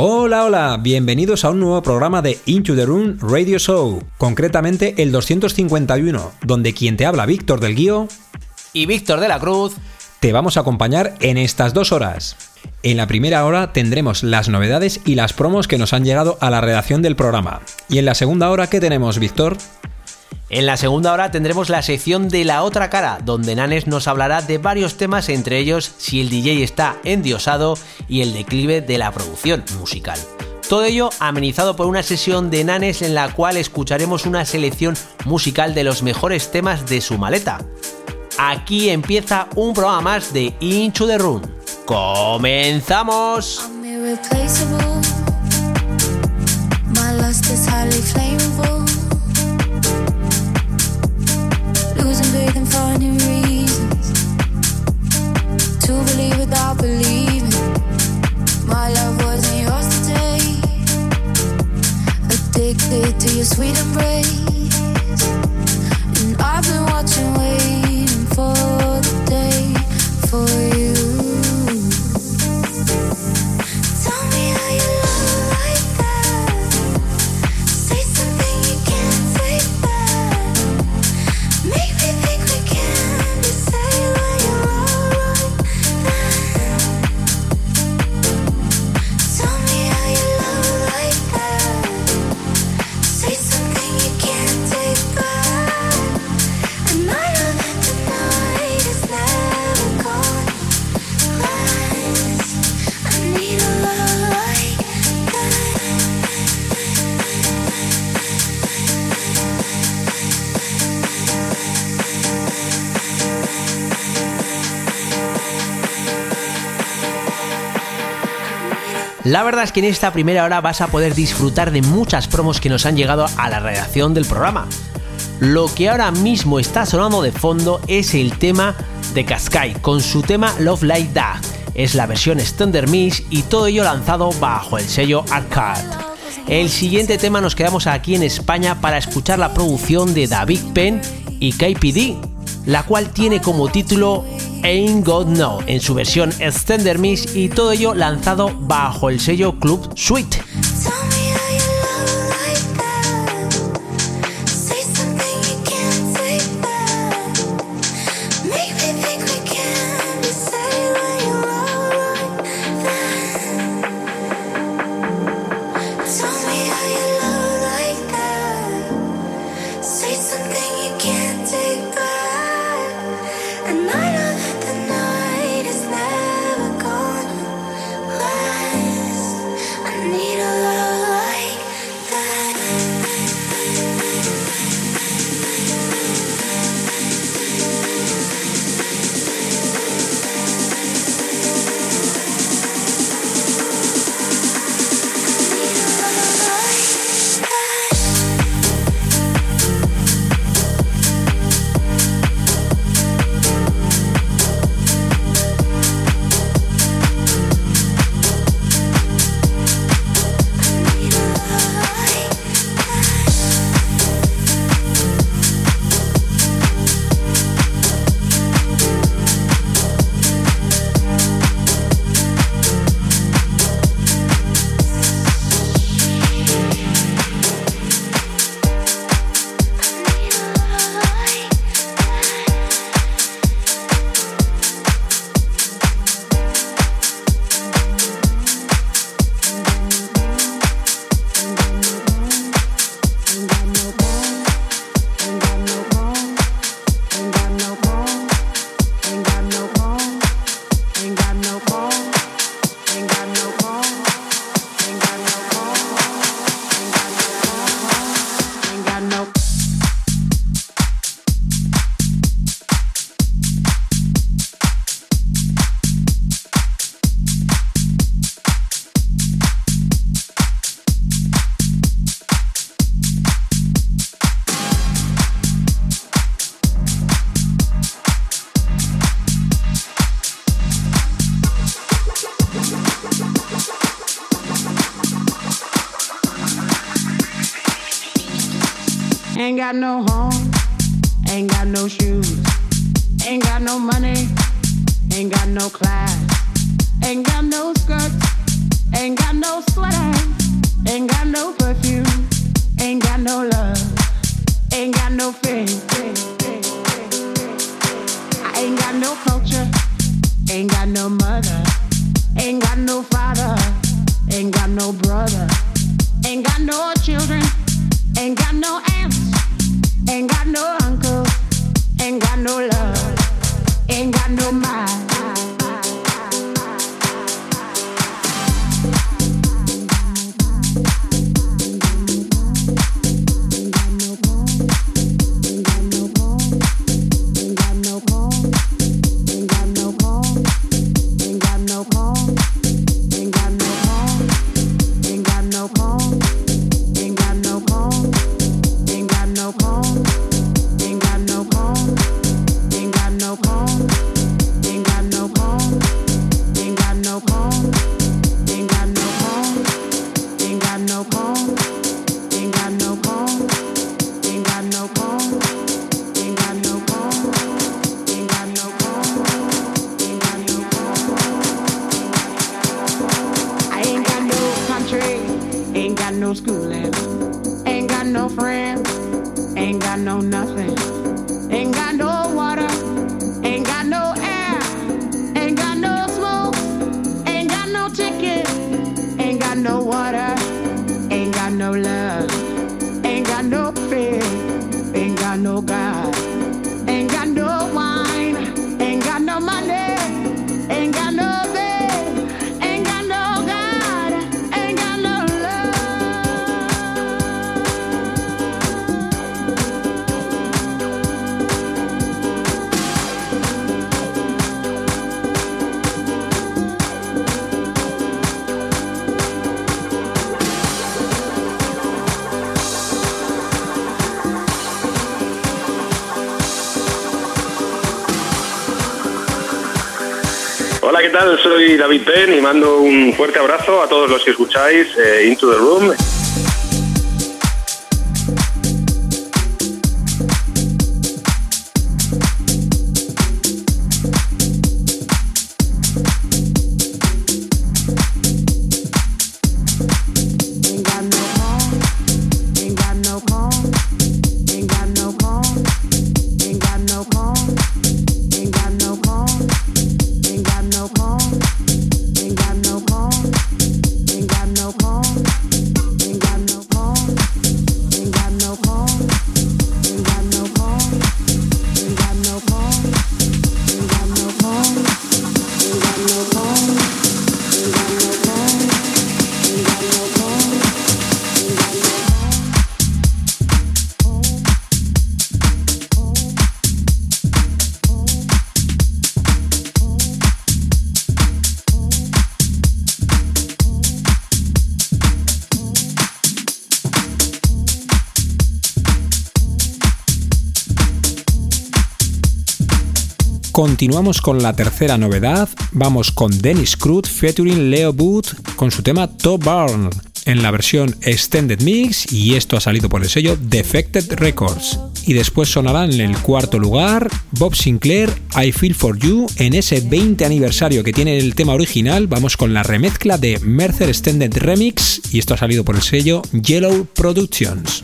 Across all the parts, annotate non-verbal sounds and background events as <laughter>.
Hola, hola, bienvenidos a un nuevo programa de Into the Room Radio Show, concretamente el 251, donde quien te habla Víctor del Guío y Víctor de la Cruz te vamos a acompañar en estas dos horas. En la primera hora tendremos las novedades y las promos que nos han llegado a la redacción del programa. Y en la segunda hora, ¿qué tenemos, Víctor? En la segunda hora tendremos la sección de la otra cara, donde Nanes nos hablará de varios temas, entre ellos si el DJ está endiosado y el declive de la producción musical. Todo ello amenizado por una sesión de Nanes en la cual escucharemos una selección musical de los mejores temas de su maleta. Aquí empieza un programa más de Into the Room. ¡Comenzamos! Finding reasons to believe without believing. My love wasn't yours today. Addicted to your sweet embrace, and I've been watching, waiting for the day for you. La verdad es que en esta primera hora vas a poder disfrutar de muchas promos que nos han llegado a la redacción del programa. Lo que ahora mismo está sonando de fondo es el tema de Cascai con su tema Love Like That. Es la versión Standard Mix y todo ello lanzado bajo el sello Arcade. El siguiente tema nos quedamos aquí en España para escuchar la producción de David Penn y KPD, la cual tiene como título Ain't God No en su versión Extender Mix y todo ello lanzado bajo el sello Club Suite. ¿Qué tal? Soy David Penn y mando un fuerte abrazo a todos los que escucháis eh, Into the Room. Continuamos con la tercera novedad, vamos con Dennis Cruz featuring Leo Booth con su tema Top Burn en la versión Extended Mix y esto ha salido por el sello Defected Records. Y después sonará en el cuarto lugar Bob Sinclair I Feel For You en ese 20 aniversario que tiene el tema original. Vamos con la remezcla de Mercer Extended Remix y esto ha salido por el sello Yellow Productions.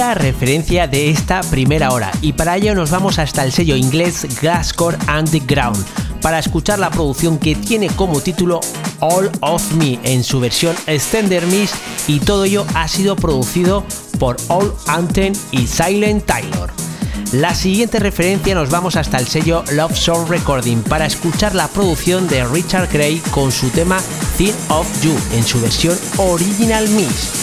Referencia de esta primera hora y para ello nos vamos hasta el sello inglés Gascore Underground para escuchar la producción que tiene como título All of Me en su versión Extender Mix y todo ello ha sido producido por All Anten y Silent Taylor. La siguiente referencia nos vamos hasta el sello Love Soul Recording para escuchar la producción de Richard Gray con su tema Think of You en su versión Original Mix.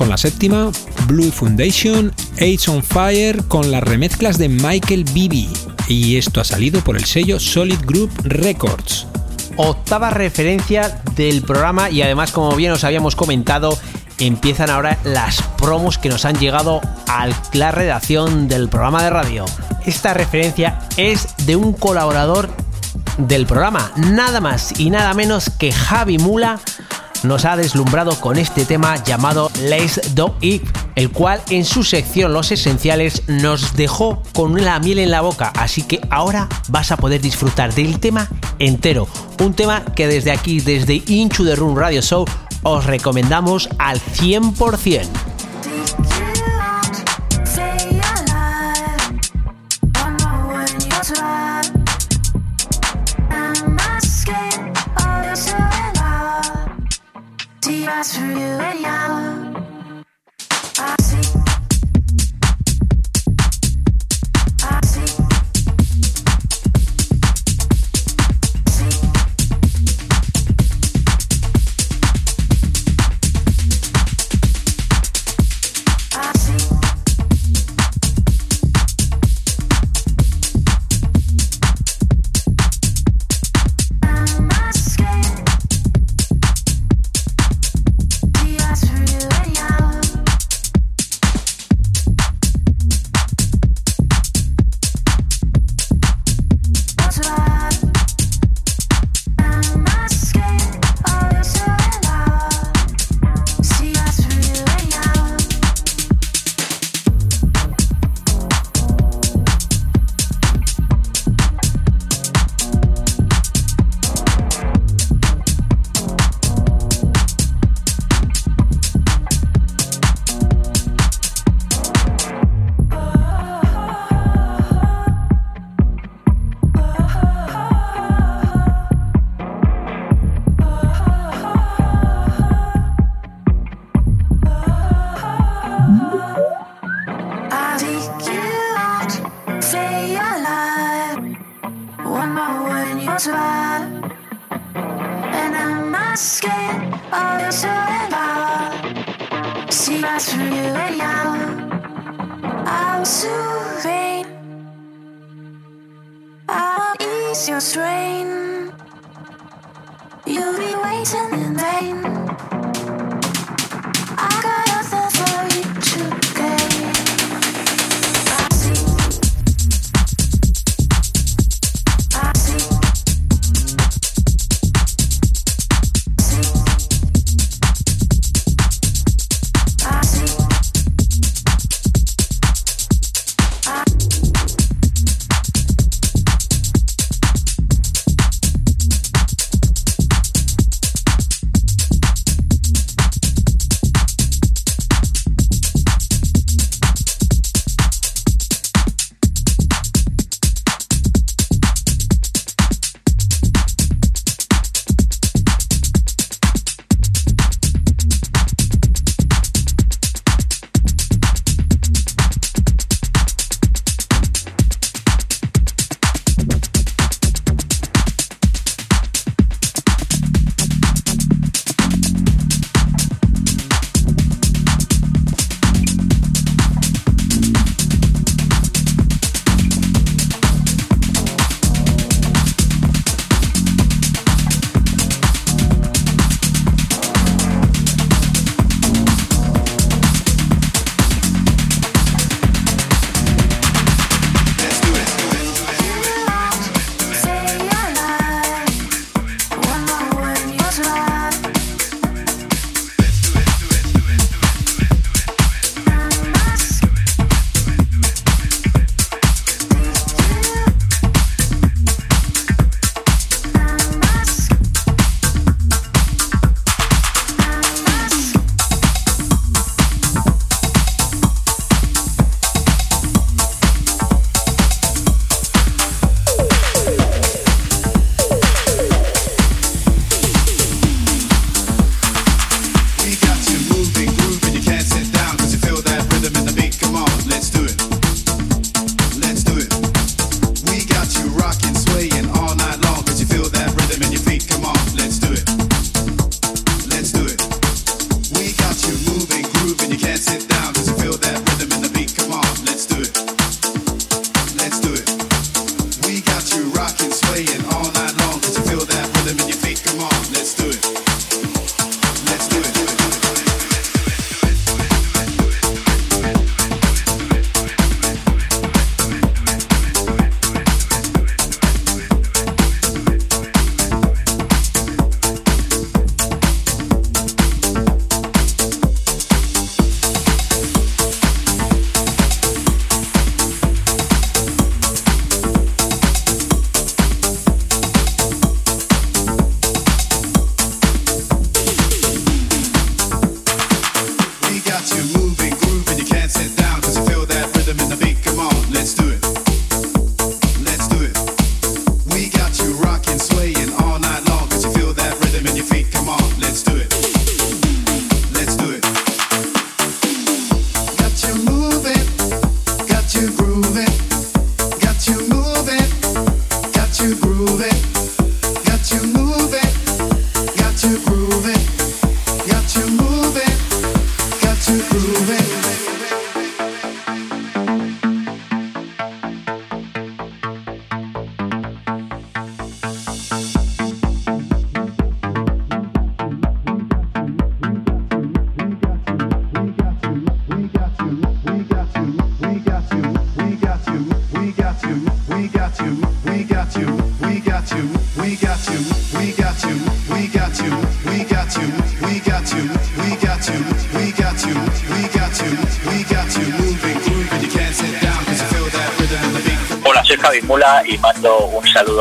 Con la séptima, Blue Foundation, Age on Fire con las remezclas de Michael Bibi. Y esto ha salido por el sello Solid Group Records. Octava referencia del programa y además como bien os habíamos comentado, empiezan ahora las promos que nos han llegado a la redacción del programa de radio. Esta referencia es de un colaborador del programa, nada más y nada menos que Javi Mula, nos ha deslumbrado con este tema llamado Let's Do It, el cual en su sección Los Esenciales nos dejó con la miel en la boca, así que ahora vas a poder disfrutar del tema entero, un tema que desde aquí, desde Into the Room Radio Show, os recomendamos al 100%.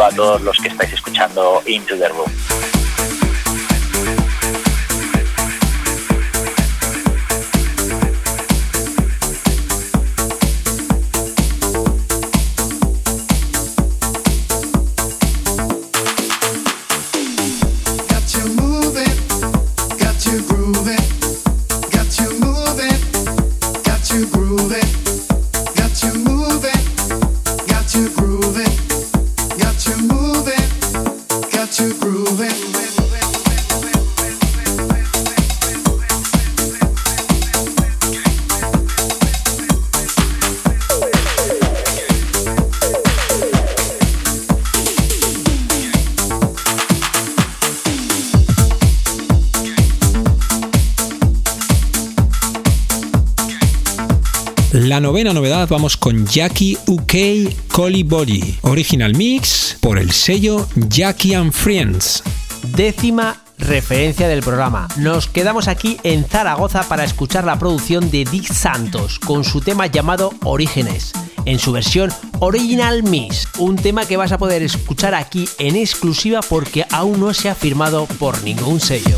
A todos los que estáis escuchando Into the Room. Novena novedad vamos con Jackie UK Collie Body, original mix por el sello Jackie and Friends. Décima referencia del programa. Nos quedamos aquí en Zaragoza para escuchar la producción de Dick Santos con su tema llamado Orígenes, en su versión Original Mix, un tema que vas a poder escuchar aquí en exclusiva porque aún no se ha firmado por ningún sello.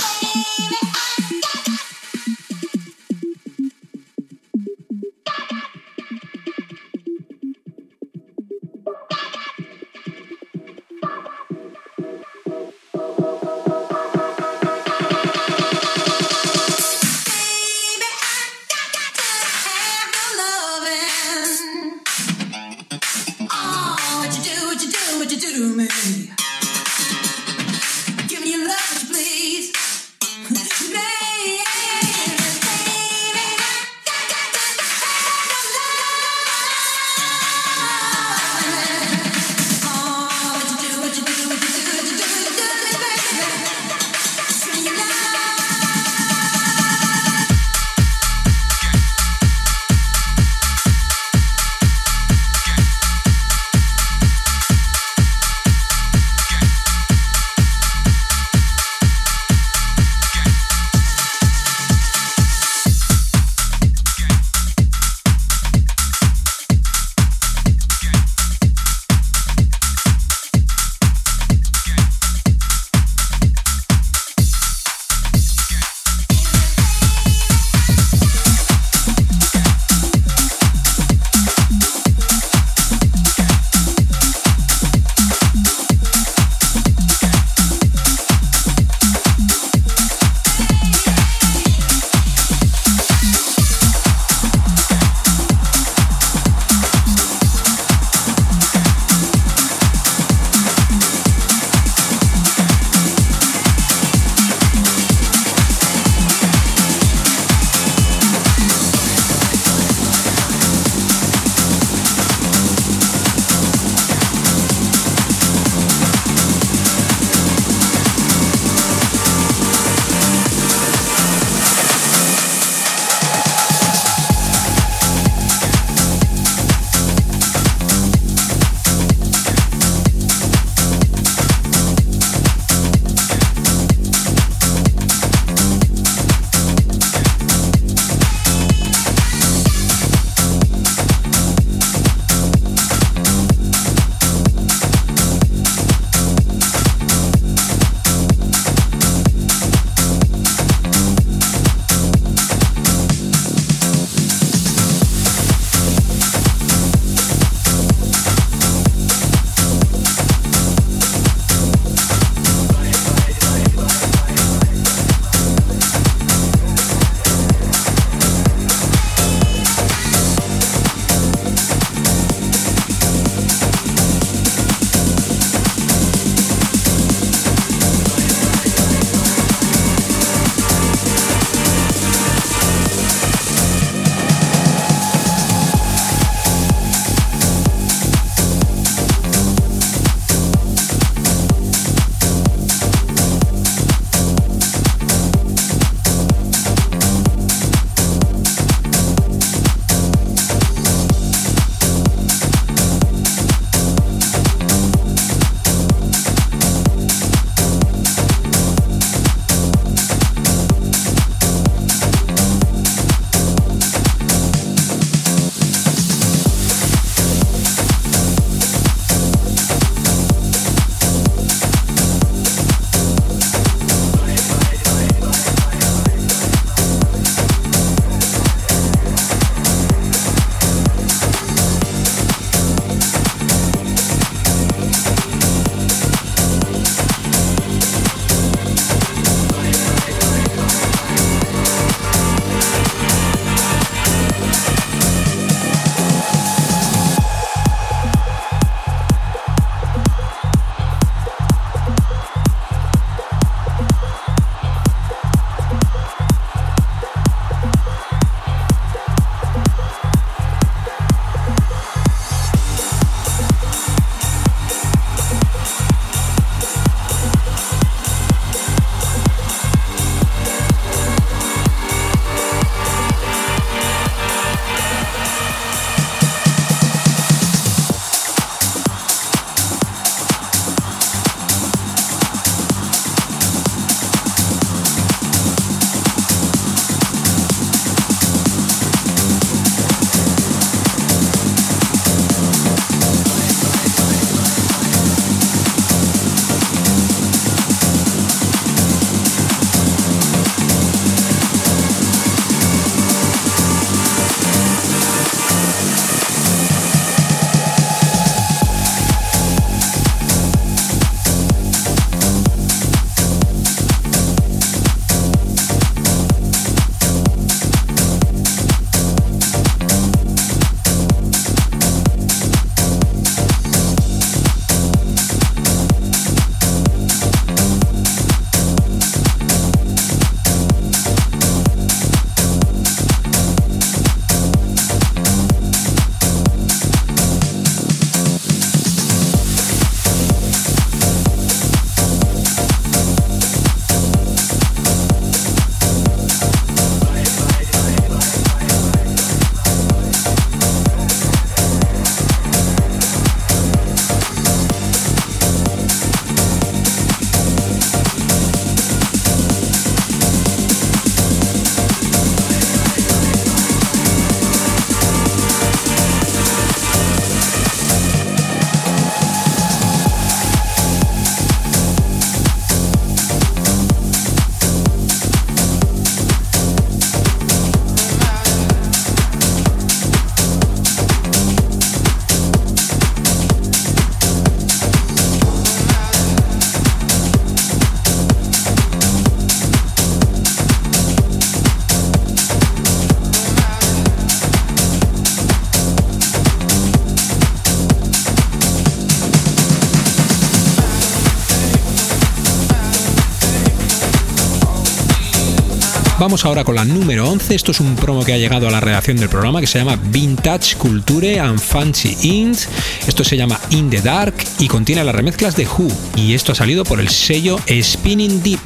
Vamos ahora con la número 11. Esto es un promo que ha llegado a la redacción del programa que se llama Vintage Culture and Fancy Int. Esto se llama In the Dark y contiene las remezclas de Who. Y esto ha salido por el sello Spinning Deep.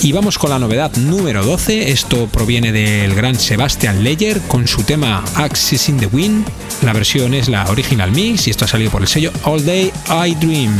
Y vamos con la novedad número 12. Esto proviene del gran Sebastian Leyer con su tema Axis in the Wind. La versión es la original mix y esto ha salido por el sello All Day I Dream.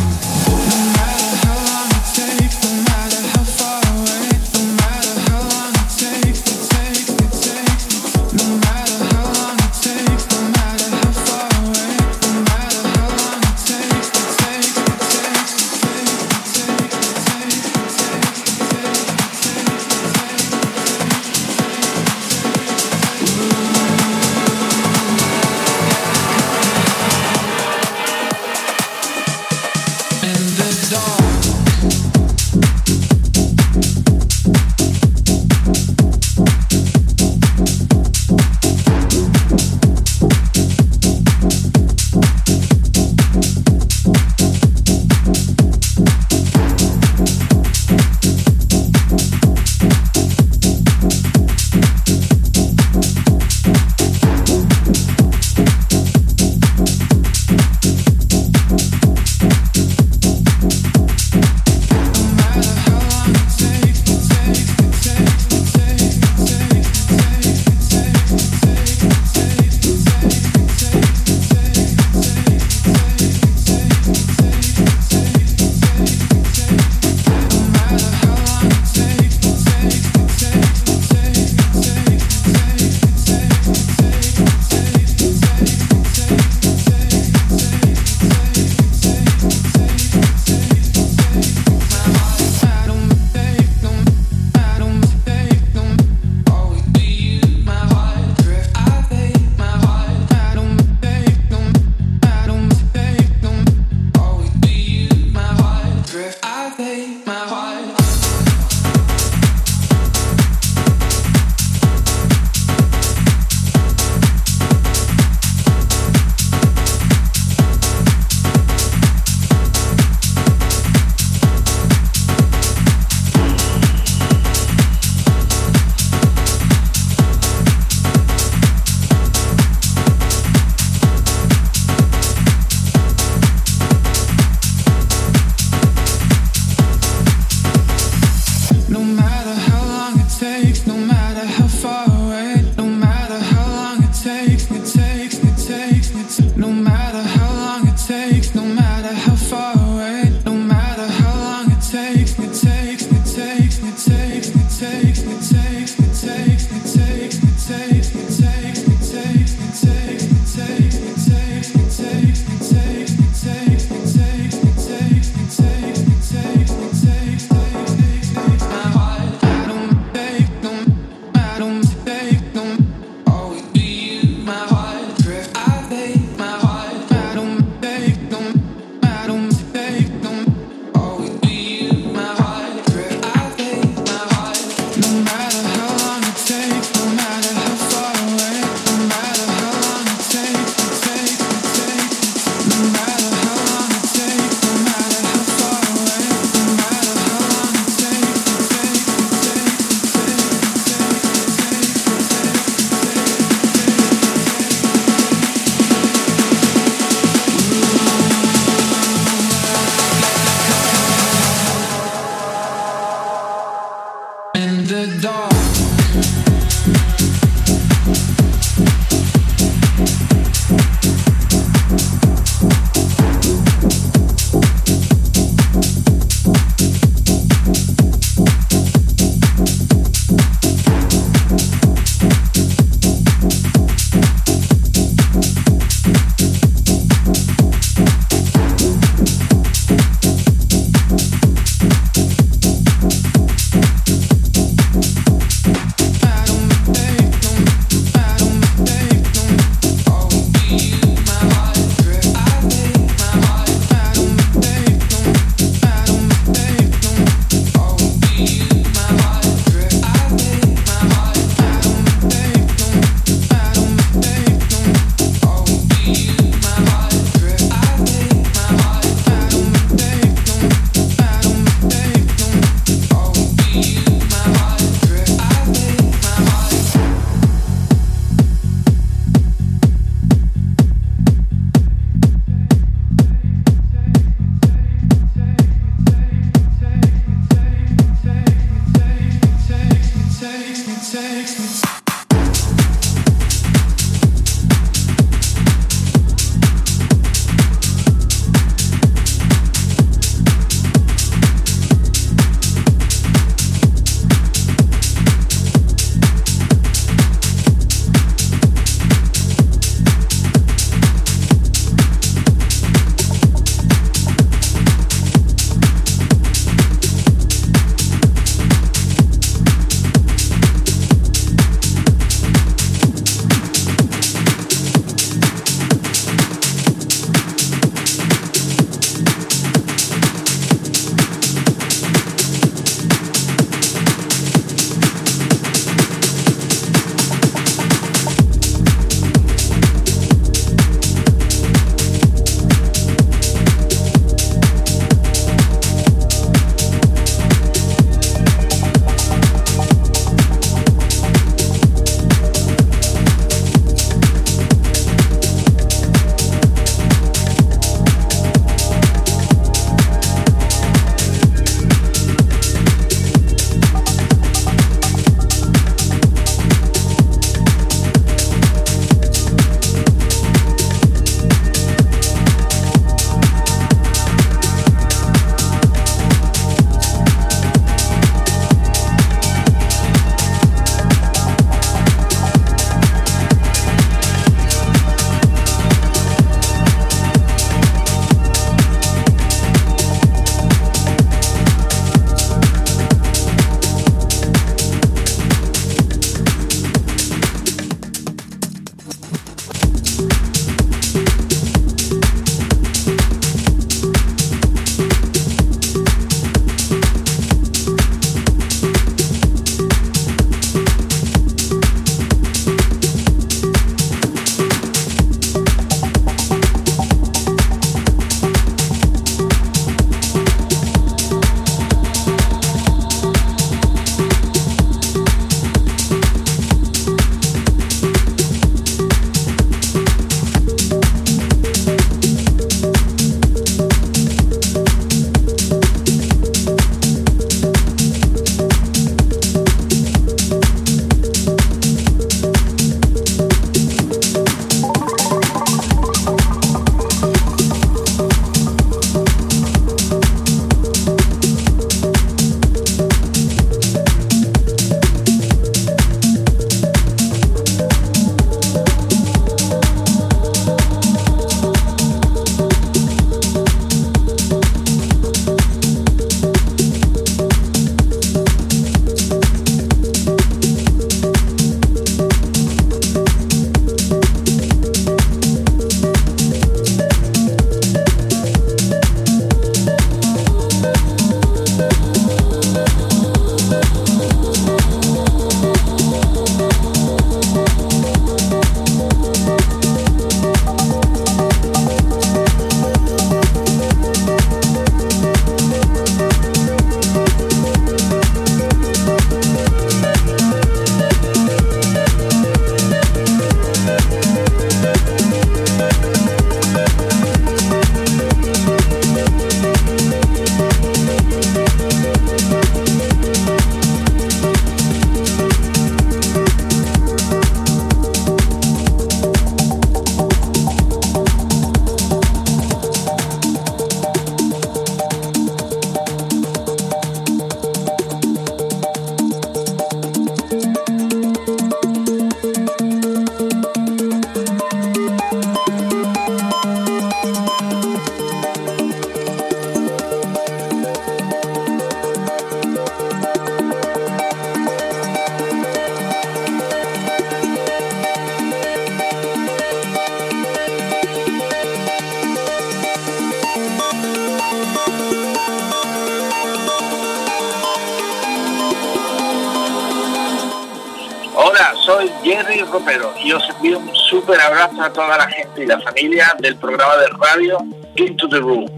Del programa de radio Into the Room.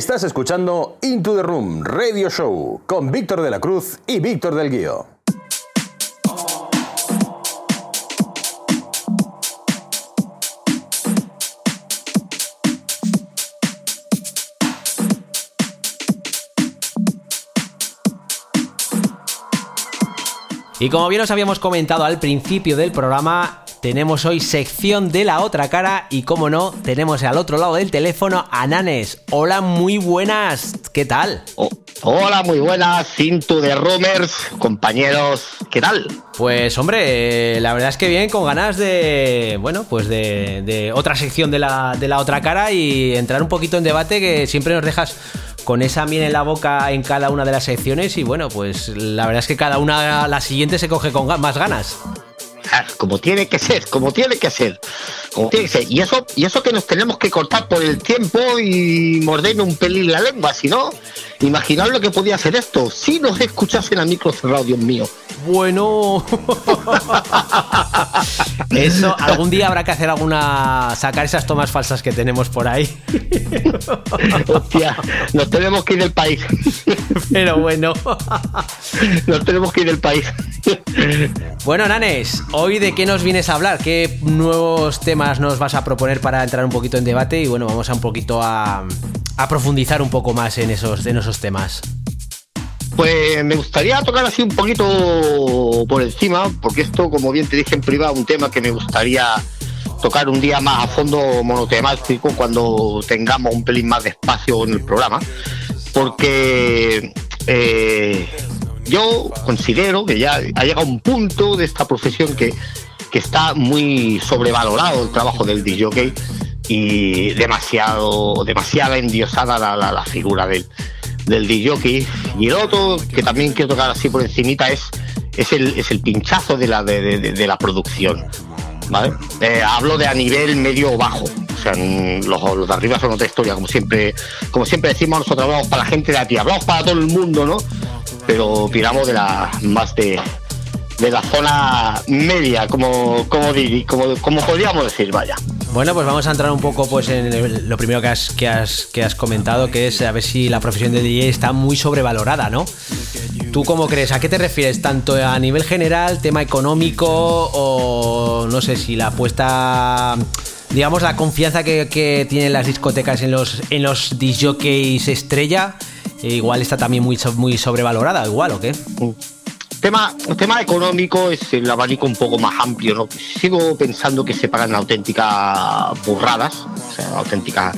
Estás escuchando Into the Room Radio Show con Víctor de la Cruz y Víctor del Guío. Y como bien os habíamos comentado al principio del programa, tenemos hoy sección de la otra cara y como no, tenemos al otro lado del teléfono a Nanes. Hola, muy buenas, ¿qué tal? Oh, hola, muy buenas, Into de Rumors, compañeros, ¿qué tal? Pues hombre, eh, la verdad es que bien, con ganas de, bueno, pues de, otra sección de la, de la otra cara y entrar un poquito en debate que siempre nos dejas con esa miel en la boca en cada una de las secciones y bueno, pues la verdad es que cada una, la siguiente se coge con más ganas como tiene que ser, como tiene que ser, como tiene que ser. Y eso, y eso que nos tenemos que cortar por el tiempo y morderme un pelín la lengua, si no, imaginad lo que podía hacer esto, si nos escuchasen a micro cerrado, Dios mío. Bueno, <laughs> eso algún día habrá que hacer alguna, sacar esas tomas falsas que tenemos por ahí. <laughs> Hostia, nos tenemos que ir del país. <laughs> Pero bueno, nos tenemos que ir del país. Bueno, Nanes, hoy de qué nos vienes a hablar, qué nuevos temas nos vas a proponer para entrar un poquito en debate y bueno, vamos a un poquito a, profundizar un poco más en esos, en esos temas. Pues me gustaría tocar así un poquito por encima, porque esto, como bien te dije en privado, un tema que me gustaría tocar un día más a fondo monotemático cuando tengamos un pelín más de espacio en el programa, porque eh, yo considero que ya ha llegado un punto de esta profesión que, que está muy sobrevalorado el trabajo del DJ y demasiado, demasiada endiosada la, la, figura del, del DJ. Y el otro que también quiero tocar así por encimita es, es, el, es el pinchazo de la, de la producción. ¿Vale? Eh, hablo de a nivel medio o bajo. O sea, los, los, de arriba son otra historia, como siempre, como siempre decimos, nosotros hablamos para la gente de aquí, hablamos para todo el mundo, ¿no? Pero piramos de la más de, de la zona media, como, como, como, como podríamos decir, vaya. Bueno, pues vamos a entrar un poco pues en el, lo primero que has, que, has, que has comentado, que es a ver si la profesión de DJ está muy sobrevalorada, ¿no? ¿Tú cómo crees? ¿A qué te refieres? ¿Tanto a nivel general, tema económico o no sé si la apuesta, digamos, la confianza que, que tienen las discotecas en los, en los disjockeys estrella, igual está también muy, muy sobrevalorada, igual o qué? Tema, tema económico es el abanico un poco más amplio, ¿no? Sigo pensando que se pagan auténticas burradas, o sea, auténticas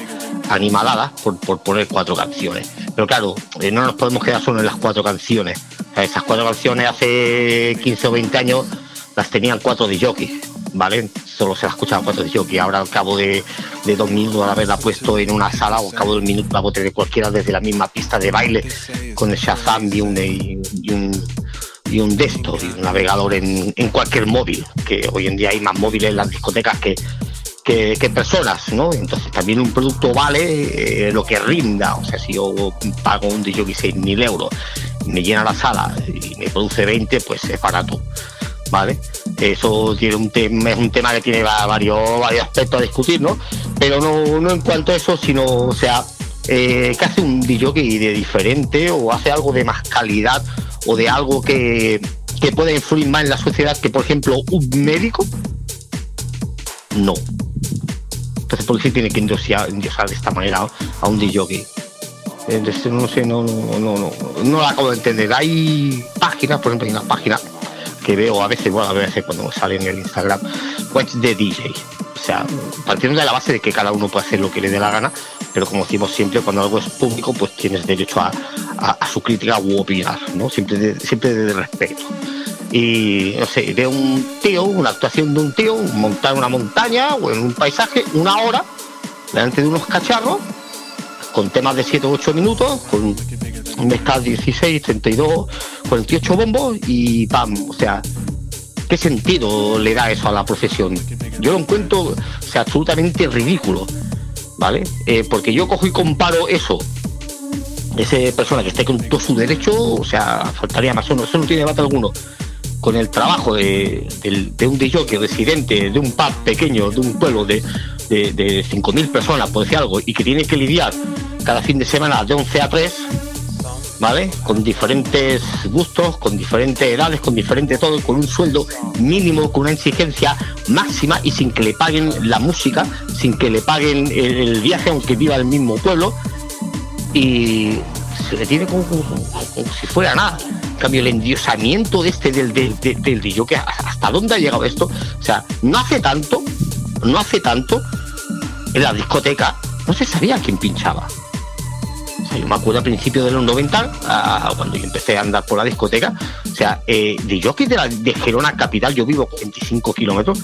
animaladas por, por poner cuatro canciones. Pero claro, eh, no nos podemos quedar solo en las cuatro canciones. Esas cuatro canciones hace 15 o 20 años las tenían cuatro de jockey, ¿vale? Solo se las escuchaba cuatro de jockey. Ahora al cabo de, de dos minutos de haberla puesto en una sala o al cabo de un minuto la puede tener cualquiera desde la misma pista de baile con el Shazam y un, y un y un desktop y un navegador en, en, cualquier móvil, que hoy en día hay más móviles en las discotecas que, que, personas, ¿no? Entonces también un producto vale eh, lo que rinda, o sea, si yo pago un DJ 6.000 euros, me llena la sala y me produce 20, pues es barato, ¿vale? Eso tiene un tema, es un tema que tiene varios, varios aspectos a discutir, ¿no? Pero no, no en cuanto a eso, sino, o sea, eh, que hace un DJ de diferente o hace algo de más calidad o de algo que, que pueda influir más en la sociedad que, por ejemplo, un médico? No. Entonces, ¿por qué tiene que endiosar de esta manera a un DJ? Entonces, no sé, no, no, no, no, no lo acabo de entender. Hay páginas, por ejemplo, hay una página que veo a veces, bueno, a veces cuando sale en el Instagram, pues de DJ. O sea, partiendo de la base de que cada uno puede hacer lo que le dé la gana, pero como decimos siempre, cuando algo es público, pues tienes derecho a, a, su crítica u opinar, ¿no? Siempre de, siempre de respeto. Y, no sé, de un tío, una actuación de un tío, montar una montaña o en un paisaje, una hora, delante de unos cacharros, con temas de 7 o 8 minutos, con un mezcal 16, 32, 48 bombos y pam, o sea, ¿qué sentido le da eso a la profesión? Yo lo encuentro o sea, absolutamente ridículo, ¿vale? Eh, porque yo cojo y comparo eso, esa persona que esté con todo su derecho, o sea, faltaría más o menos, eso no tiene debate alguno, con el trabajo de, de, de un DJ residente de un pub pequeño, de un pueblo de, de, de 5.000 personas, por decir algo, y que tiene que lidiar cada fin de semana de 11 a 3, ¿vale? Con diferentes gustos, con diferentes edades, con diferente todo, con un sueldo mínimo, con una exigencia máxima y sin que le paguen la música, sin que le paguen el, viaje, aunque viva el mismo pueblo, y se le tiene como, si fuera nada. En cambio, el endiosamiento de este del, del, del, DJ, que hasta dónde ha llegado esto, o sea, no hace tanto, no hace tanto, en la discoteca no se sabía quién pinchaba. Yo me acuerdo a principios de los 90, a, cuando yo empecé a andar por la discoteca, o sea, eh, de jockey de, la, de Gerona Capital, yo vivo 25 kilómetros,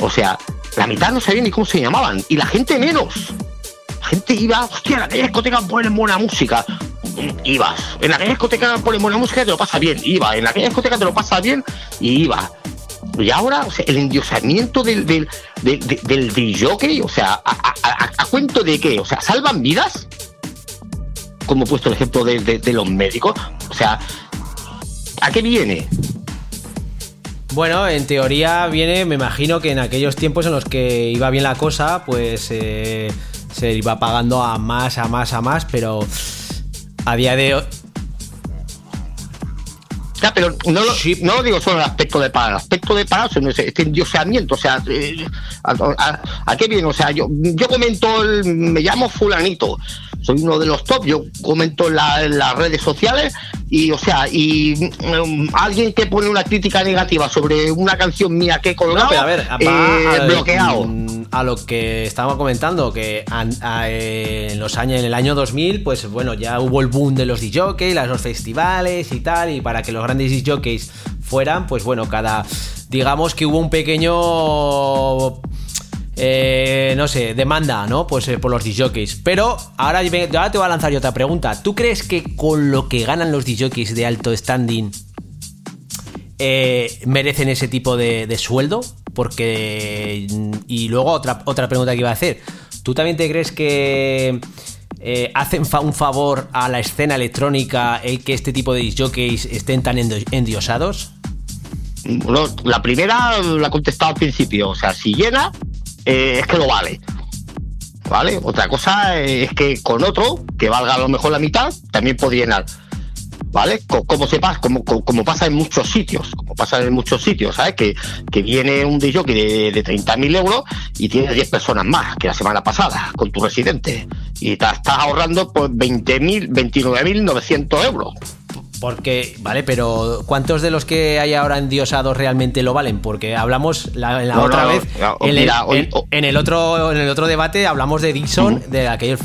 o sea, la mitad no sabía ni cómo se llamaban, y la gente menos. La gente iba, hostia, en aquella discoteca ponen buena música. Ibas. En aquella discoteca ponen buena música te lo pasa bien. Iba. En aquella discoteca te lo pasa bien y iba. Y ahora, o sea, el endiosamiento del, del, del, del, jockey, o sea, a, ¿a, cuento de qué? O sea, ¿salvan vidas? Como he puesto el ejemplo de, de, de los médicos. O sea, ¿a qué viene? Bueno, en teoría viene, me imagino que en aquellos tiempos en los que iba bien la cosa, pues eh, se iba pagando a más, a más, a más, pero a día de hoy. Ya, pero no lo, sí. no lo digo solo en el aspecto de pagar, el aspecto de pagar es este endioseamiento, o sea, eh, a, a, a, qué viene? O sea, yo, yo comento, el, me llamo fulanito, soy uno de los top, yo comento en, la, en las redes sociales y o sea, y mm, alguien que pone una crítica negativa sobre una canción mía que he colgado, No, a ver, eh, a- bloqueado. mm, A lo que estábamos comentando, que a- eh, en los años, en el año 2000, pues bueno, ya hubo el boom de los DJs, los festivales y tal, y para que los grandes DJs fueran, pues bueno, cada, digamos que hubo un pequeño eh, no sé, demanda, ¿no? Pues eh, por los DJs. Pero ahora, ahora te voy a lanzar yo otra pregunta. ¿Tú crees que con lo que ganan los DJs de alto standing eh, merecen ese tipo de, sueldo? Porque. Y luego otra, otra pregunta que iba a hacer. ¿Tú también te crees que eh, hacen un favor a la escena electrónica el que este tipo de jockeys estén tan endiosados? Bueno, la primera la he contestado al principio, o sea, si llena, eh, es que lo vale. ¿Vale? Otra cosa eh, es que con otro, que valga a lo mejor la mitad, también puede llenar. ¿Vale? Co- Como, se pasa, como, como, como pasa en muchos sitios, como pasa en muchos sitios, ¿sabes? Que, que viene un DJ de, de 30.000 euros y tiene 10 personas más que la semana pasada con tu residente. Y te estás ahorrando pues 20.000, 29.900 euros. Porque, vale, pero ¿cuántos de los que hay ahora endiosados realmente lo valen? Porque hablamos la, la No, otra no, vez, no, en, mira, el, hoy- en- en el otro, en el otro debate hablamos de Dixon, de aquel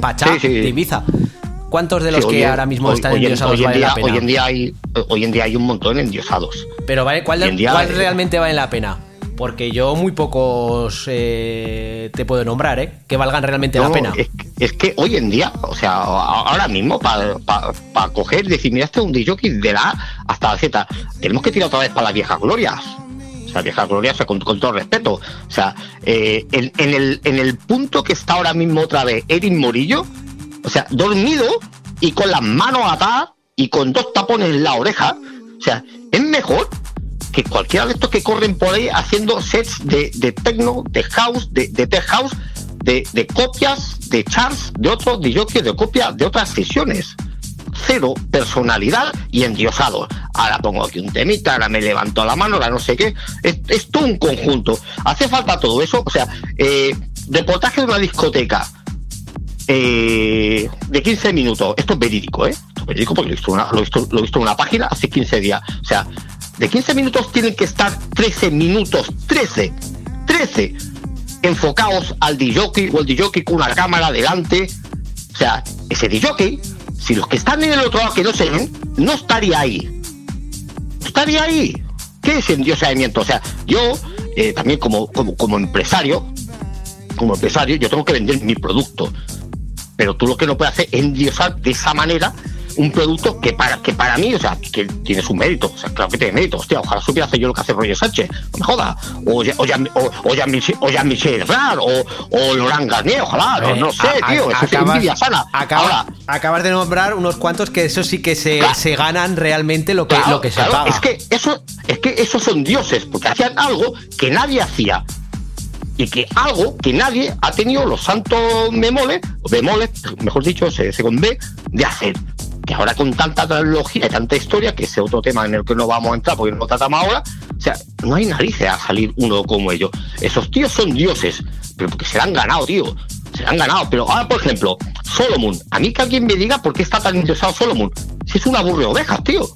Pachá sí, sí. de Ibiza. ¿Cuántos de los Sí, que hoy ahora mismo hoy- están endiosados en vale día, la pena? Hoy en día hay, hoy en día hay un montón endiosados. Pero vale, ¿cuál, realmente vale la pena? Porque yo muy pocos eh, te puedo nombrar, ¿eh? Que valgan realmente la pena. Es, es que hoy en día, o sea, ahora mismo, para coger y decir, mira, este es un DJ de la A hasta la Z, tenemos que tirar otra vez para las viejas glorias. O sea, viejas glorias, con, todo respeto. O sea, eh, en, el, en el punto que está ahora mismo otra vez Erin Morillo, o sea, dormido y con las manos atadas y con dos tapones en la oreja, o sea, es mejor que cualquiera de estos que corren por ahí haciendo sets de, de techno, de house, de, de tech house, de copias, de charts, de otros DJs, de copias de otras sesiones. Cero personalidad y endiosado. Ahora pongo aquí un temita, ahora me levanto la mano, ahora no sé qué. Es, todo un conjunto. Hace falta todo eso. O sea, eh, reportaje de una discoteca eh, de 15 minutos. Esto es verídico, ¿eh? Esto es verídico porque lo visto una- lo visto, lo he visto en una página hace 15 días. O sea, de 15 minutos tienen que estar 13 minutos, 13, 13 enfocados al DJ o el DJ con una cámara delante. O sea, ese DJ, si los que están en el otro lado que no se ven, no estaría ahí. Estaría ahí. ¿Qué es endiosamiento? O sea, yo eh, también como, como, como empresario, como empresario, yo tengo que vender mi producto. Pero tú lo que no puedes hacer es endiosar de esa manera un producto que para, que para mí, o sea, que tiene su mérito. O sea, claro que tiene mérito. Hostia, ojalá supiera hacer yo lo que hace Roger Sánchez. No me joda. O, ya- o, ya- o, o, Jean-Michel- o Jean-Michel Rar, o, o Laurent Garnier, ojalá. No, Eh, no sé, a- tío. a- Eso es acabas- envidia sana. acaba- Ahora, acabas de nombrar unos cuantos que eso sí que se, se ganan realmente lo que, Claro, lo que se claro, paga. Es que eso, es que esos son dioses, porque hacían algo que nadie hacía. Y que algo que nadie ha tenido los santos memoles, o bemoles, mejor dicho, ese con B, de hacer. Que ahora con tanta tecnología y tanta historia, que ese otro tema en el que no vamos a entrar porque no lo tratamos ahora, o sea, no hay narices a salir uno como ellos. Esos tíos son dioses, pero porque se han ganado, tío. Se han ganado. Pero ahora, por ejemplo, Solomon. A mí que alguien me diga por qué está tan interesado Solomon. Si es una aburre ovejas, tío.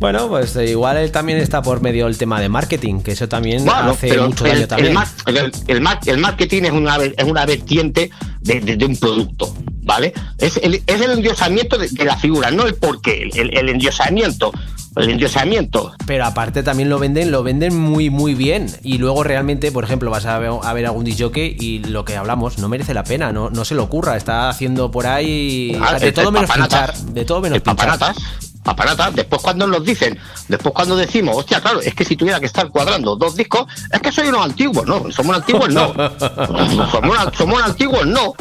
Bueno, pues eh, igual él también está por medio del tema de marketing, que eso también Bueno, hace mucho el, daño también. el- el mar- el marketing es una, es una vertiente de, de- de un producto, ¿vale? Es el, es el endiosamiento de, de la figura, no el porqué, el, endiosamiento. El endiosamiento. Pero aparte también lo venden, lo venden muy muy bien. Y luego realmente, por ejemplo, vas a ver, a ver algún disjockey y lo que hablamos no merece la pena, no, no se lo ocurra. Está haciendo por ahí Ah, de el- todo el menos pinchar. De todo menos El pinchar. papanatas. Papanatas. Después cuando nos dicen, después cuando decimos, hostia, claro, es que si tuviera que estar cuadrando dos discos, es que soy unos antiguos, no, somos antiguos, no. <laughs> somos, somos antiguos, no.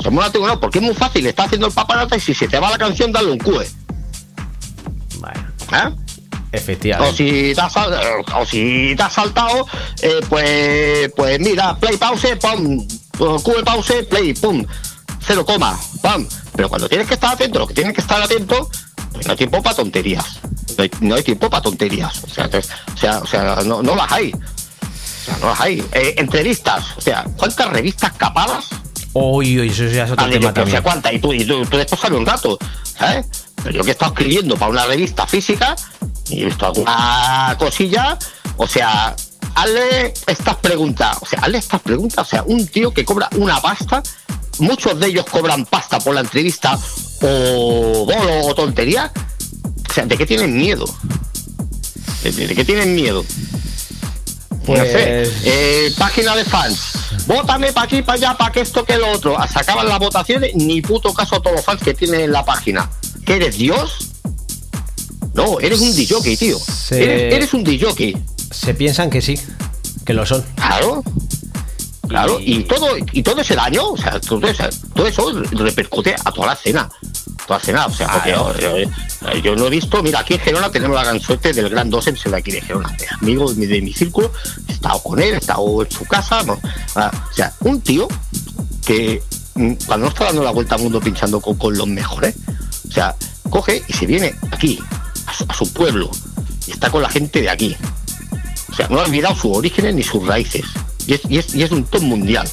Somos antiguos, no, porque es muy fácil, está haciendo el papanata y si se te va la canción, dale un cue. ¿Eh? O Efectivamente. si te has, o si te has saltado, eh, pues, pues mira, play pause, pum, Q pause, play, pum, cero coma, pum. Pero cuando tienes que estar atento, lo que tienes que estar atento, no hay tiempo para tonterías. No hay, no hay tiempo para tonterías. O sea, o sea, o sea no, no las hay. O sea, no las hay. Eh, entrevistas, o sea, ¿cuántas revistas capadas? Uy, uy, eso ya es otro tema sé también. cuántas, y tú, y tú, tú después sale un rato, ¿sabes? Pero yo que he estado escribiendo para una revista física y he visto alguna cosilla, o sea, hazle estas preguntas, o sea, hazle estas preguntas, o sea, un tío que cobra una pasta, muchos de ellos cobran pasta por la entrevista o bolo o tontería, o sea, ¿de qué tienen miedo? ¿De, qué tienen miedo? Pues- No sé, eh, página de fans. Vótame para aquí, para allá, para que esto, que lo otro. Se acaban las votaciones, ni puto caso a todos los fans que tienen en la página. ¿Que eres Dios? No, eres un DJ, tío. Se- Eres, eres un DJ. Se piensan que sí, que lo son. Claro. Claro, y todo, y todo ese daño, o sea, todo eso, todo eso repercute a toda la escena. Toda la escena, o sea, porque yo, yo- yo no he visto, mira, aquí en Gerona tenemos la gran suerte del gran Dosen, se de aquí de Gerona, de amigo de mi, de mi círculo, he estado con él, he estado en su casa, ¿no? Ah, o sea, un tío que mm, cuando no está dando la vuelta al mundo pinchando con, con los mejores, o sea, coge y se viene aquí, a su, a su pueblo, y está con la gente de aquí. O sea, no ha olvidado sus orígenes ni sus raíces. Y es, y es, y es un top mundial.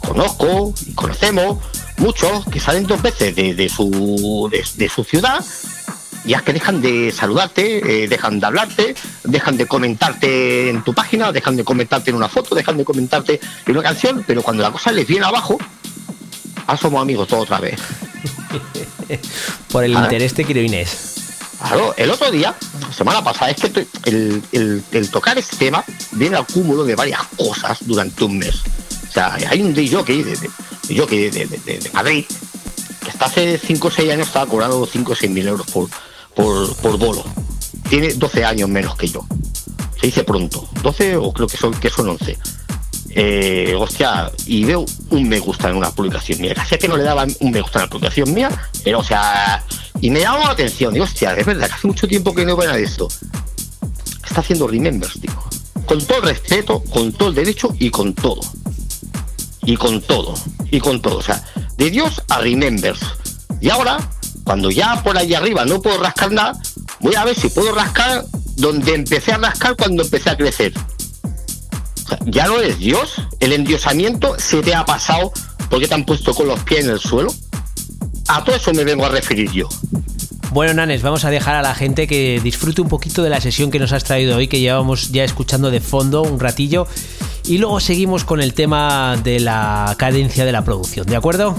Conozco y conocemos muchos que salen dos veces de, de su, de, de su ciudad y es que dejan de saludarte, eh, dejan de hablarte, dejan de comentarte en tu página, dejan de comentarte en una foto, dejan de comentarte en una canción, pero cuando la cosa les viene abajo, ah, somos amigos todos otra vez. <laughs> Por el Ah. interés te quiero Inés. Claro, el otro día, semana pasada, es que el, el- el tocar este tema viene al cúmulo de varias cosas durante un mes. O sea, hay un DJ de, de- de- de Madrid que hasta hace 5 o 6 años estaba cobrando 5 o 6 mil euros por, por, por bolo. Tiene 12 años menos que yo. Se dice pronto. 12 o creo que son, que son 11. Eh, hostia, y veo un me gusta en una publicación mía. Casi que no le daban un me gusta en la publicación mía, pero o sea, y me llamó la atención. Digo, hostia, es verdad que hace mucho tiempo que no veo nada de esto. Está haciendo remembers, tío. Con todo el respeto, con todo el derecho y con todo. Y con todo. Y con todo. O sea, de Dios a remembers. Y ahora, cuando ya por ahí arriba no puedo rascar nada, voy a ver si puedo rascar donde empecé a rascar cuando empecé a crecer. Ya no eres Dios, el endiosamiento se te ha pasado porque te han puesto con los pies en el suelo. A todo eso me vengo a referir yo. Bueno, Nanes, vamos a dejar a la gente que disfrute un poquito de la sesión que nos has traído hoy, que llevamos ya escuchando de fondo un ratillo. Y luego seguimos con el tema de la cadencia de la producción, ¿de acuerdo?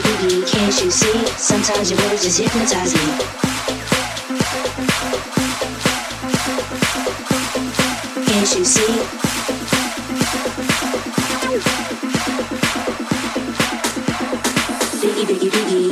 can't you see? Sometimes your words just hypnotize me. Can't you see?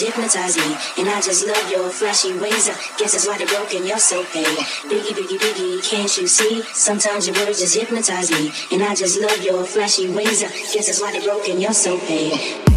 Hypnotize me. And I just love your flashy ways. I guess that's why they're broken, you're so paid. Biggie, biggie, biggie, can't you see? Sometimes your words just hypnotize me. And I just love your flashy ways. I guess that's why they're broken, you're so paid.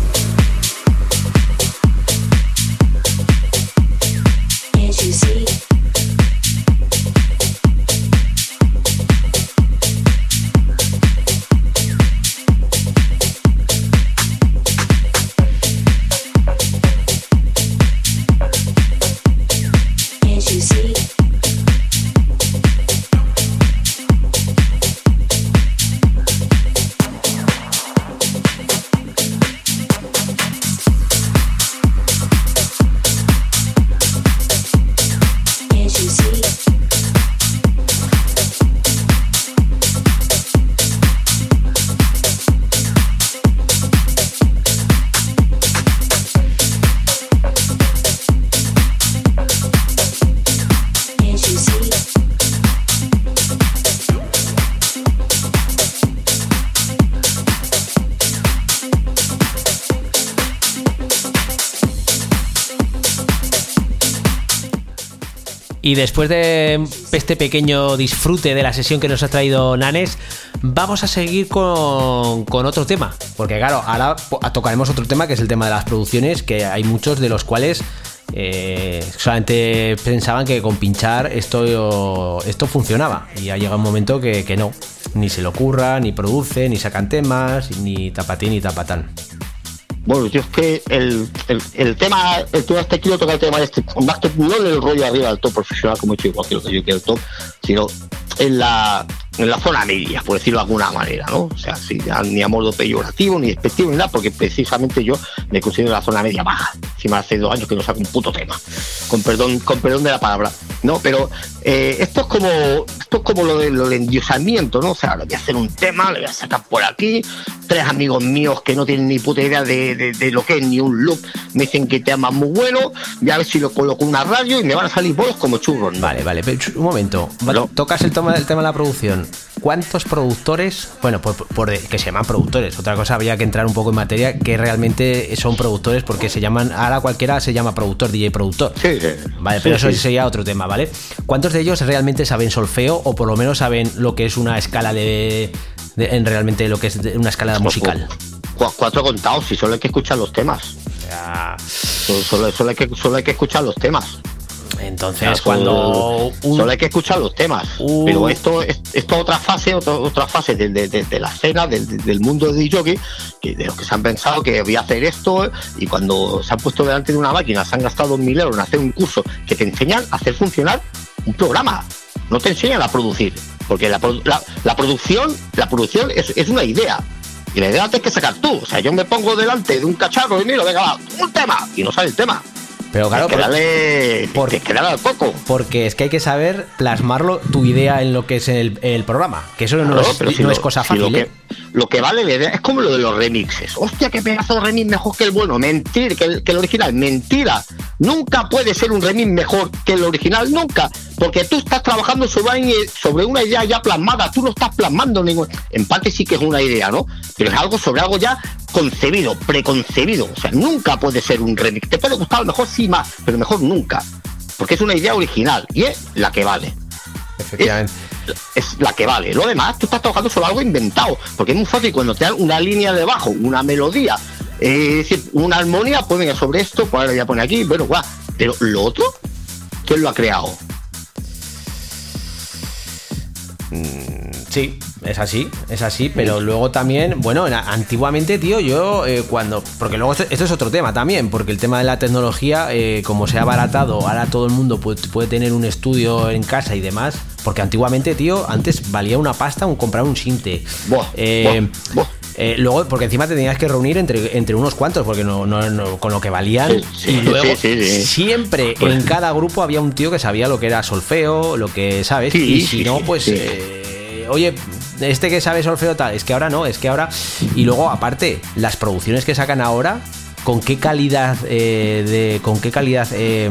Después de este pequeño disfrute de la sesión que nos ha traído Nanes, vamos a seguir con, con otro tema. Porque claro, ahora tocaremos otro tema que es el tema de las producciones, que hay muchos de los cuales eh, solamente pensaban que con pinchar esto, esto funcionaba. Y ha llegado un momento que, que no. Ni se le ocurra, ni produce, ni sacan temas, ni tapatín ni tapatán. Bueno, yo es que el, el, el tema, el tema este quiero tocar el tema este, más que no el rollo arriba del top profesional, como he dicho igual que lo que yo quiero el top, sino en la, en la zona media, por decirlo de alguna manera, ¿no? O sea, sin ya ni a modo peyorativo, ni despectivo, ni nada, porque precisamente yo me considero la zona media baja. Encima hace dos años que no saco un puto tema. Con perdón, con perdón de la palabra. No, pero eh, esto es como esto es como lo, de, lo del endiosamiento, ¿no? O sea, le voy a hacer un tema, le voy a sacar por aquí. Tres amigos míos que no tienen ni puta idea de, de- de lo que es ni un loop me dicen que tema muy bueno. Voy a ver si lo coloco en una radio y me van a salir bolos como churros. ¿no? Vale, vale, pero un momento. Va- Tocas el tema, el tema de la producción. ¿Cuántos productores, bueno, por, por- que se llaman productores, otra cosa habría que entrar un poco en materia, que realmente son productores porque se llaman, ahora cualquiera se llama productor, DJ productor. Sí. Vale, Sí, pero eso sería otro tema, ¿vale? ¿Cuántos de ellos realmente saben solfeo o por lo menos saben lo que es una escala de, de- en realmente lo que es una escala musical? Cu- Cuatro contados, si solo hay que escuchar los temas. Solo, solo- solo hay que, solo hay que escuchar los temas. Entonces, cuando solo, solo hay que escuchar los temas. Pero esto es esto otra fase, otra, otra fase de, de- de- de la escena, del, mundo de jockey, que de los que se han pensado que voy a hacer esto y cuando se han puesto delante de una máquina se han gastado mil euros en hacer un curso que te enseñan a hacer funcionar un programa. No te enseñan a producir. Porque la, produ- la- la producción, la producción es, es una idea. Y la idea la tienes que sacar tú. O sea, yo me pongo delante de un cacharro y miro, venga, va, un tema. Y no sale el tema. Pero claro, Tienes que pero- darle, tienes que darle al coco. Porque es que hay que saber plasmarlo tu idea en lo que es el, el programa. Que eso no, es, pero si no lo- es cosa si fácil. lo, que, ¿eh? lo que vale la idea es como lo de los remixes. Hostia, qué pedazo de remix mejor que el bueno. Mentir, que el, que el original. Mentira. Nunca puede ser un remix mejor que el original. Nunca. Porque tú estás trabajando sobre, una- idea ya plasmada. Tú no estás plasmando ningún. En parte sí que es una idea, ¿no? Pero es algo sobre algo ya concebido, preconcebido. O sea, nunca puede ser un remix. Te puede gustar a lo mejor sí más, pero mejor nunca. Porque es una idea original y es la que vale Efectivamente. es la que vale. Lo demás, tú estás trabajando sobre algo inventado. Porque es muy fácil cuando te dan una línea de bajo, una melodía, eh, es decir, una armonía, pues venga, sobre esto, pues ahora voy a poner aquí, bueno, guau. Pero lo otro, ¿quién lo ha creado? Sí, es así, es así, pero luego también, bueno, en- antiguamente, tío, yo eh, cuando, porque luego esto, esto es otro tema también, porque el tema de la tecnología, eh, como se ha abaratado, ahora todo el mundo puede, puede tener un estudio en casa y demás, porque antiguamente, tío, antes valía una pasta un comprar un sinte. Eh, eh, luego, porque encima te tenías que reunir entre, entre unos cuantos, porque no, no- no- con lo que valían. Sí, y luego, siempre Pues- en cada grupo había un tío que sabía lo que era solfeo, lo que, ¿sabes? Y si no, pues eh, oye, este que sabe solfeo tal, es que ahora no, es que ahora. Y luego, aparte, las producciones que sacan ahora, ¿con qué calidad eh, de. con qué calidad eh,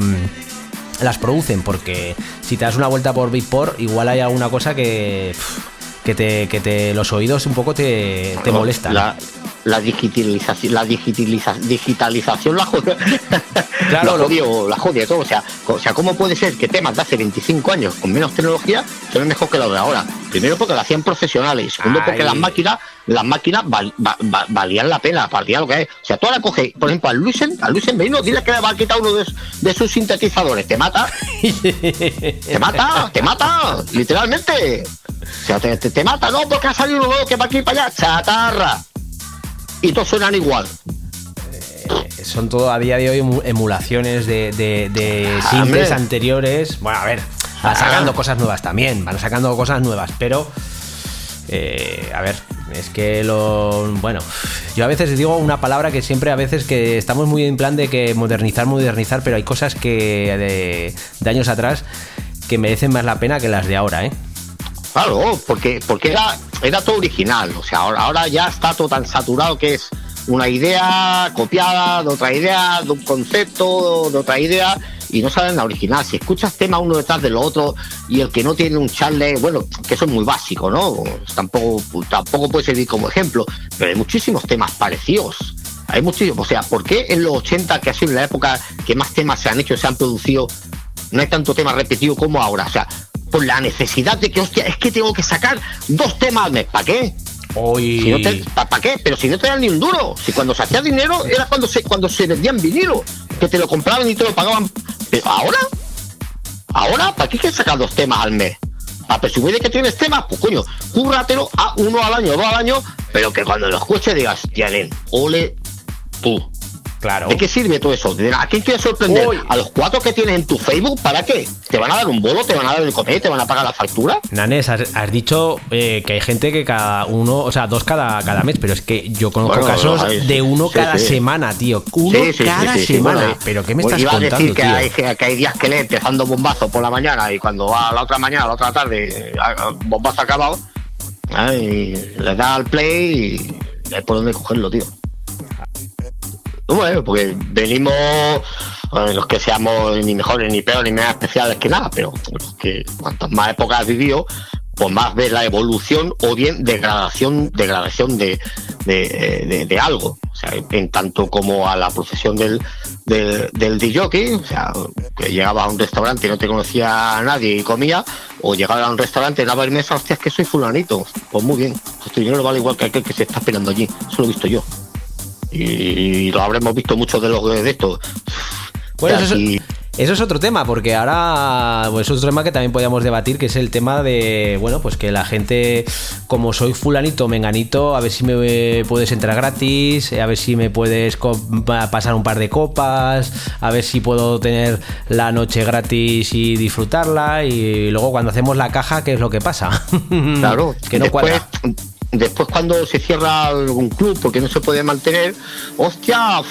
las producen? Porque si te das una vuelta por Beatport, igual hay alguna cosa que. pff, que te, que te los oídos un poco te, te molestan. La, la digitalización, la digitaliza- digitalización la jode, <laughs> Claro, la lo- jodió, la todo. O sea, o sea, ¿cómo puede ser que temas de hace 25 años con menos tecnología son mejor que los de ahora? Primero porque lo hacían profesionales y segundo porque las máquinas, las máquinas val- va- va- valían la pena, valían lo que es. O sea, tú ahora coges, por ejemplo, al Luisen, al Luisen Beino, dile que le va a quitar uno de, de sus sintetizadores, te mata, <laughs> te mata, te mata, literalmente. O sea, te, te- te mata, no, porque ha salido uno nuevo que va aquí y para allá, chatarra. Y todos suenan igual. Son todo a día de hoy emu- emulaciones de, de, de Ah, hombre. anteriores. Bueno, a ver, van Ah. sacando cosas nuevas también, van sacando cosas nuevas, pero. eh, a ver, es que lo. Bueno, yo a veces digo una palabra que siempre a veces que estamos muy en plan de que modernizar, modernizar, pero hay cosas que de, de años atrás que merecen más la pena que las de ahora, ¿eh? Claro, porque, porque era, era todo original. O sea, ahora, ahora ya está todo tan saturado que es una idea copiada de otra idea, de un concepto, de otra idea, y no saben la original. Si escuchas temas uno detrás de lo otro y el que no tiene un charle, bueno, que eso es muy básico, ¿no? Tampoco, tampoco puede servir como ejemplo, pero hay muchísimos temas parecidos. Hay muchísimos, o sea, ¿por qué en los 80, que ha sido la época que más temas se han hecho, se han producido, no hay tanto tema repetido como ahora? O sea, por la necesidad de que, hostia, es que tengo que sacar dos temas al mes. ¿Para qué? Hoy. Si no ¿Para qué? Pero si no te dan ni un duro. Si cuando se hacía dinero era cuando se, cuando se vendían vinilo. Que te lo compraban y te lo pagaban. Pero ahora, ahora, ¿para qué que sacar dos temas al mes? A presumir de que tienes temas, pues coño, cúrratelo a uno al año, dos al año, pero que cuando lo escuches digas, tienen, ole tú. Claro. ¿De qué sirve todo eso? ¿De- ¿A quién quieres sorprender? Uy. ¿A los cuatro que tienes en tu Facebook? ¿Para qué? ¿Te van a dar un bolo? ¿Te van a dar el comer? ¿Te van a pagar la factura? Nanes, has, has dicho eh, que hay gente que cada uno, o sea, dos cada, cada mes, pero es que yo conozco Bueno, casos de uno sí, cada sí. semana, tío. Uno Sí, cada semana. bueno, pero ¿qué me pues estás iba a contando, decir que tío? hay, que, que hay días que lee empezando bombazo por la mañana y cuando va a la otra mañana, a la otra tarde, a- a- bombazo acabado, ¿eh? y le da al play y hay por dónde cogerlo, tío. Bueno, porque venimos, eh, los que seamos ni mejores, ni peores, ni más especiales que nada, pero los que cuantas más épocas has vivido, pues más ves la evolución o bien degradación, degradación de, de, de- algo. O sea, en tanto como a la profesión del, del, del DJ, o sea, que llegabas a un restaurante y no te conocía a nadie y comía, o llegabas a un restaurante y daba el mesa, hostia, es que soy fulanito. Pues muy bien, pues tu dinero vale igual que aquel que se está esperando allí. Eso lo he visto yo. Y lo habremos visto muchos de los de estos. Bueno, eso, es, eso es otro tema, porque ahora pues, es otro tema que también podríamos debatir, que es el tema de, bueno, pues que la gente, como soy fulanito, menganito, a ver si me puedes entrar gratis, a ver si me puedes pasar un par de copas, a ver si puedo tener la noche gratis y disfrutarla, y luego cuando hacemos la caja, ¿qué es lo que pasa? <laughs> Claro, que no después, cuadra. Después cuando se cierra algún club porque no se puede mantener, hostia,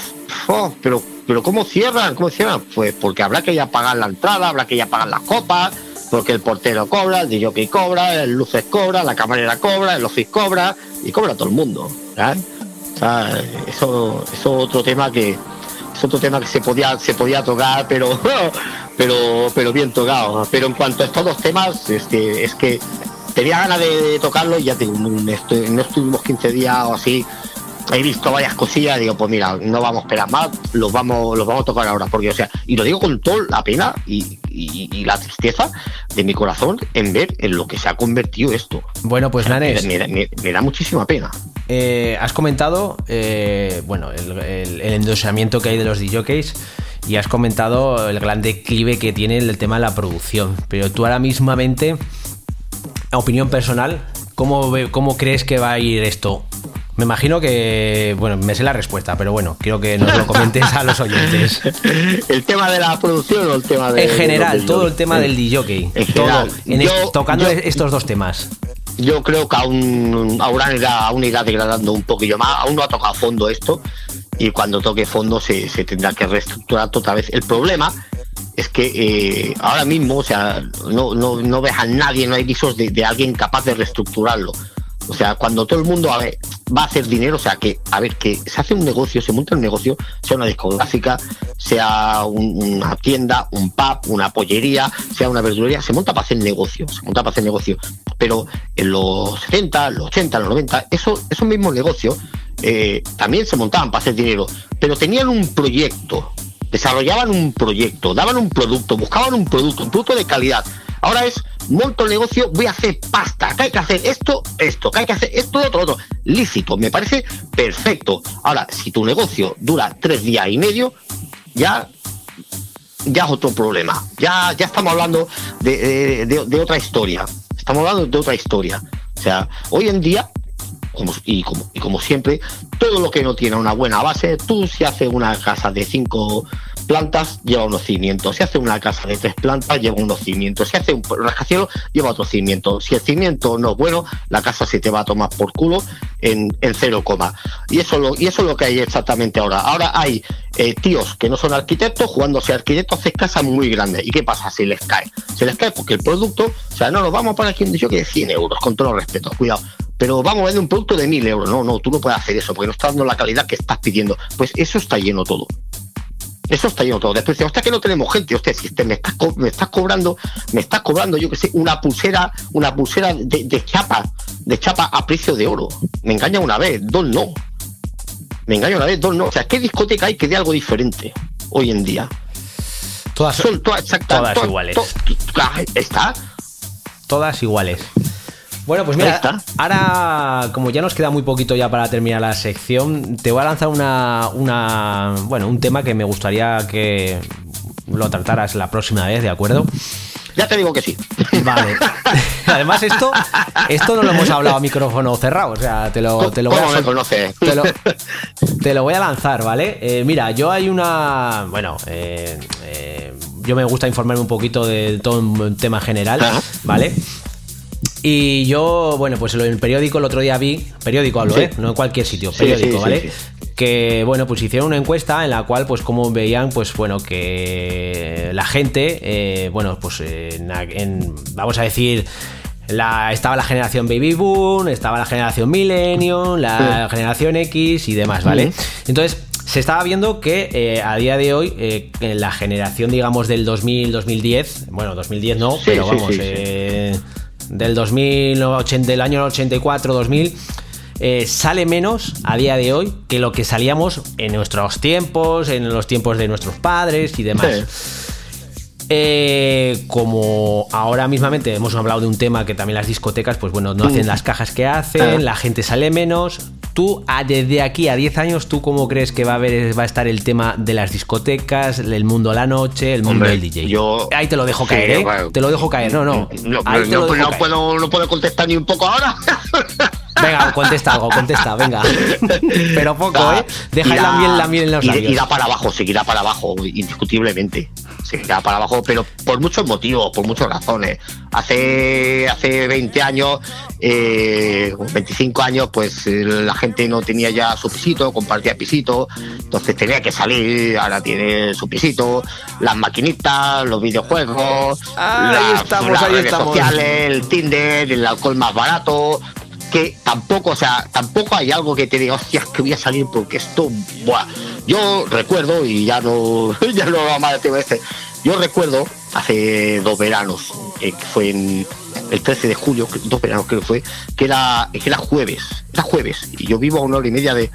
oh, pero, pero ¿cómo cierran? ¿Cómo cierran? Pues porque habrá que ya pagar la entrada, habrá que ya pagar las copas, porque el portero cobra, el DJ cobra, el luces cobra, la camarera cobra, el office cobra, y cobra todo el mundo. eso, es otro tema que es otro tema que se podía se podía tocar pero <laughs> pero pero bien tocado pero en cuanto a estos dos temas es que es que tenía ganas de tocarlo y ya te digo, no, estu- no estuvimos 15 días o así. He visto varias cosillas digo pues mira no vamos a esperar más los vamos los vamos a tocar ahora porque o sea y lo digo con toda la pena y, y- y la tristeza de mi corazón en ver en lo que se ha convertido esto. Bueno, pues Nanes, me, me- me da muchísima pena. Eh, has comentado, eh, bueno, el, el- el endosamiento que hay de los DJs y has comentado el gran declive que tiene el tema de la producción. Pero tú ahora mismamente, opinión personal, ¿cómo, cómo crees que va a ir esto? Me imagino que, bueno, me sé la respuesta, pero bueno, quiero que nos lo comentes a los oyentes. <laughs> el tema de la producción o el tema de En general, todo el tema del DJ. En Todo, general, en yo- est- tocando yo- estos dos temas. Yo creo que aún, aún irá, aún irá degradando un poquillo más. Aún no ha tocado fondo esto. Y cuando toque fondo se, se tendrá que reestructurar otra vez. El problema es que eh, ahora mismo, o sea, no, no, no ves a nadie, no hay visos de, alguien capaz de reestructurarlo. O sea, cuando todo el mundo va a hacer dinero, o sea, que, a ver, que se hace un negocio, se monta un negocio, sea una discográfica, sea un- una tienda, un pub, una pollería, sea una verdulería, se monta para hacer negocio, se monta para hacer negocio. Pero en los 70, los 80, los 90, eso, esos mismos negocios eh, también se montaban para hacer dinero, pero tenían un proyecto, desarrollaban un proyecto, daban un producto, buscaban un producto, un producto de calidad. Ahora es, monto el negocio, voy a hacer pasta, que hay que hacer esto, esto, que hay que hacer esto, otro, otro. Lícito, me parece perfecto. Ahora, si tu negocio dura tres días y medio, ya ya es otro problema. Ya, ya estamos hablando de, de- de- de otra historia. Estamos hablando de otra historia. O sea, hoy en día, y, como, siempre, todo lo que no tiene una buena base, tú si haces una casa de cinco plantas, lleva unos cimientos. Si hace una casa de tres plantas, lleva unos cimientos. Si hace un rascacielos, lleva otro cimiento. Si el cimiento no es bueno, la casa se te va a tomar por culo en, en cero coma. Y eso, lo, y eso es lo que hay exactamente ahora. Ahora hay eh, tíos que no son arquitectos jugándose arquitectos, hacen casas muy grandes. ¿Y qué pasa? Se les cae. Se les cae porque el producto, o sea, no, nos vamos a poner aquí que de 100 euros, con todo respeto, cuidado. Pero vamos a vender un producto de 1000 euros. No, no, tú no puedes hacer eso porque no estás dando la calidad que estás pidiendo. Pues eso está lleno todo. Eso está lleno todo. Después dice, hostia, que no tenemos gente. Hostia, si te- me, estás co- me estás cobrando, me estás cobrando, yo que sé, una pulsera, una pulsera de, de chapa, de chapa a precio de oro. Me engaña una vez, dos no. Me engaña una vez, dos no. O sea, ¿qué discoteca hay que dé algo diferente hoy en día? Todas son todas, exactas, todas todas- iguales. to- ah, Está. Todas iguales. Bueno, pues mira, ahora como ya nos queda muy poquito ya para terminar la sección, te voy a lanzar una, una bueno, un tema que me gustaría que lo trataras la próxima vez, ¿de acuerdo? Ya te digo que sí. Vale. <laughs> Además esto, esto no lo hemos hablado a micrófono cerrado, o sea, te lo, te lo voy ¿Cómo a me conoces? te lo, te lo voy a lanzar, ¿vale? Eh, mira, yo hay una. Bueno, eh, eh, yo me gusta informarme un poquito de todo un tema general, ¿vale? Y yo, bueno, pues en el periódico el otro día vi, periódico hablo, Sí. ¿eh? No en cualquier sitio, periódico, sí, ¿vale? Que, bueno, pues hicieron una encuesta en la cual, pues como veían, pues bueno, que la gente, eh, bueno, pues en, en- vamos a decir, la, estaba la generación Baby Boom, estaba la generación Millennium, la generación X y demás, ¿vale? Entonces, se estaba viendo que eh, a día de hoy, eh, en la generación, digamos, del 2000-2010, bueno, 2010 no, Sí, pero vamos, sí, sí. eh, del 2000, 80, del año 84-2000, eh, sale menos a día de hoy que lo que salíamos en nuestros tiempos, en los tiempos de nuestros padres y demás. Eh, como ahora mismamente hemos hablado de un tema que también las discotecas, pues bueno, no hacen Mm. las cajas que hacen, la gente sale menos. Tú, desde aquí a 10 años, ¿tú cómo crees que va a haber, va a estar el tema de las discotecas, el mundo a la noche, el mundo Hombre, del DJ? yo- Ahí te lo dejo Sí, caer, ¿eh? bueno. Te lo dejo caer, no, no. No, Ahí no, te lo no, dejo no caer. puedo, no puedo contestar ni un poco ahora. <laughs> Venga, contesta algo, contesta, venga. Pero poco, Da- ¿eh? Deja la miel, la miel en los irá- labios. Irá para abajo, seguirá para abajo, indiscutiblemente. Seguirá para abajo, pero por muchos motivos, por muchas razones. Hace, hace 20 años, eh, 25 años, pues eh, la gente no tenía ya su pisito, compartía pisito, entonces tenía que salir, ahora tiene su pisito, las maquinitas, los videojuegos, Ah, ahí las, estamos, las ahí redes estamos. sociales, el Tinder, el alcohol más barato, que tampoco, o sea, tampoco hay algo que te diga, hostias, que voy a salir porque esto, buah. Yo recuerdo, y ya no, <laughs> ya no lo más de veces, yo recuerdo hace dos veranos, eh, fue en el 13 de julio, dos veranos creo que fue, que era, que era jueves, era jueves, y yo vivo a una hora y media de,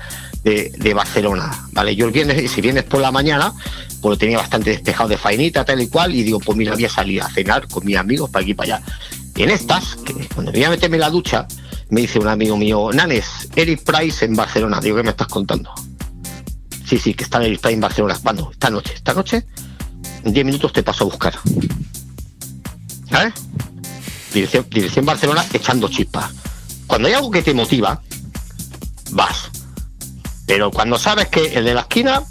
Barcelona, ¿vale? Yo el viernes, si vienes por la mañana, pues lo tenía bastante despejado de faenita, tal y cual, y digo, pues mira, voy a salir a cenar con mis amigos para aquí y para allá. Y en estas, que cuando me a meterme en la ducha, me dice un amigo mío, Nanes, Eric Price en Barcelona. Digo, ¿qué me estás contando? Sí, sí, que está Eric Price en Barcelona. ¿Cuándo? Esta noche. Esta noche, en 10 minutos te paso a buscar. ¿Sabes? Dirección, dirección Barcelona echando chispas. Cuando hay algo que te motiva, vas. Pero cuando sabes que el de la esquina,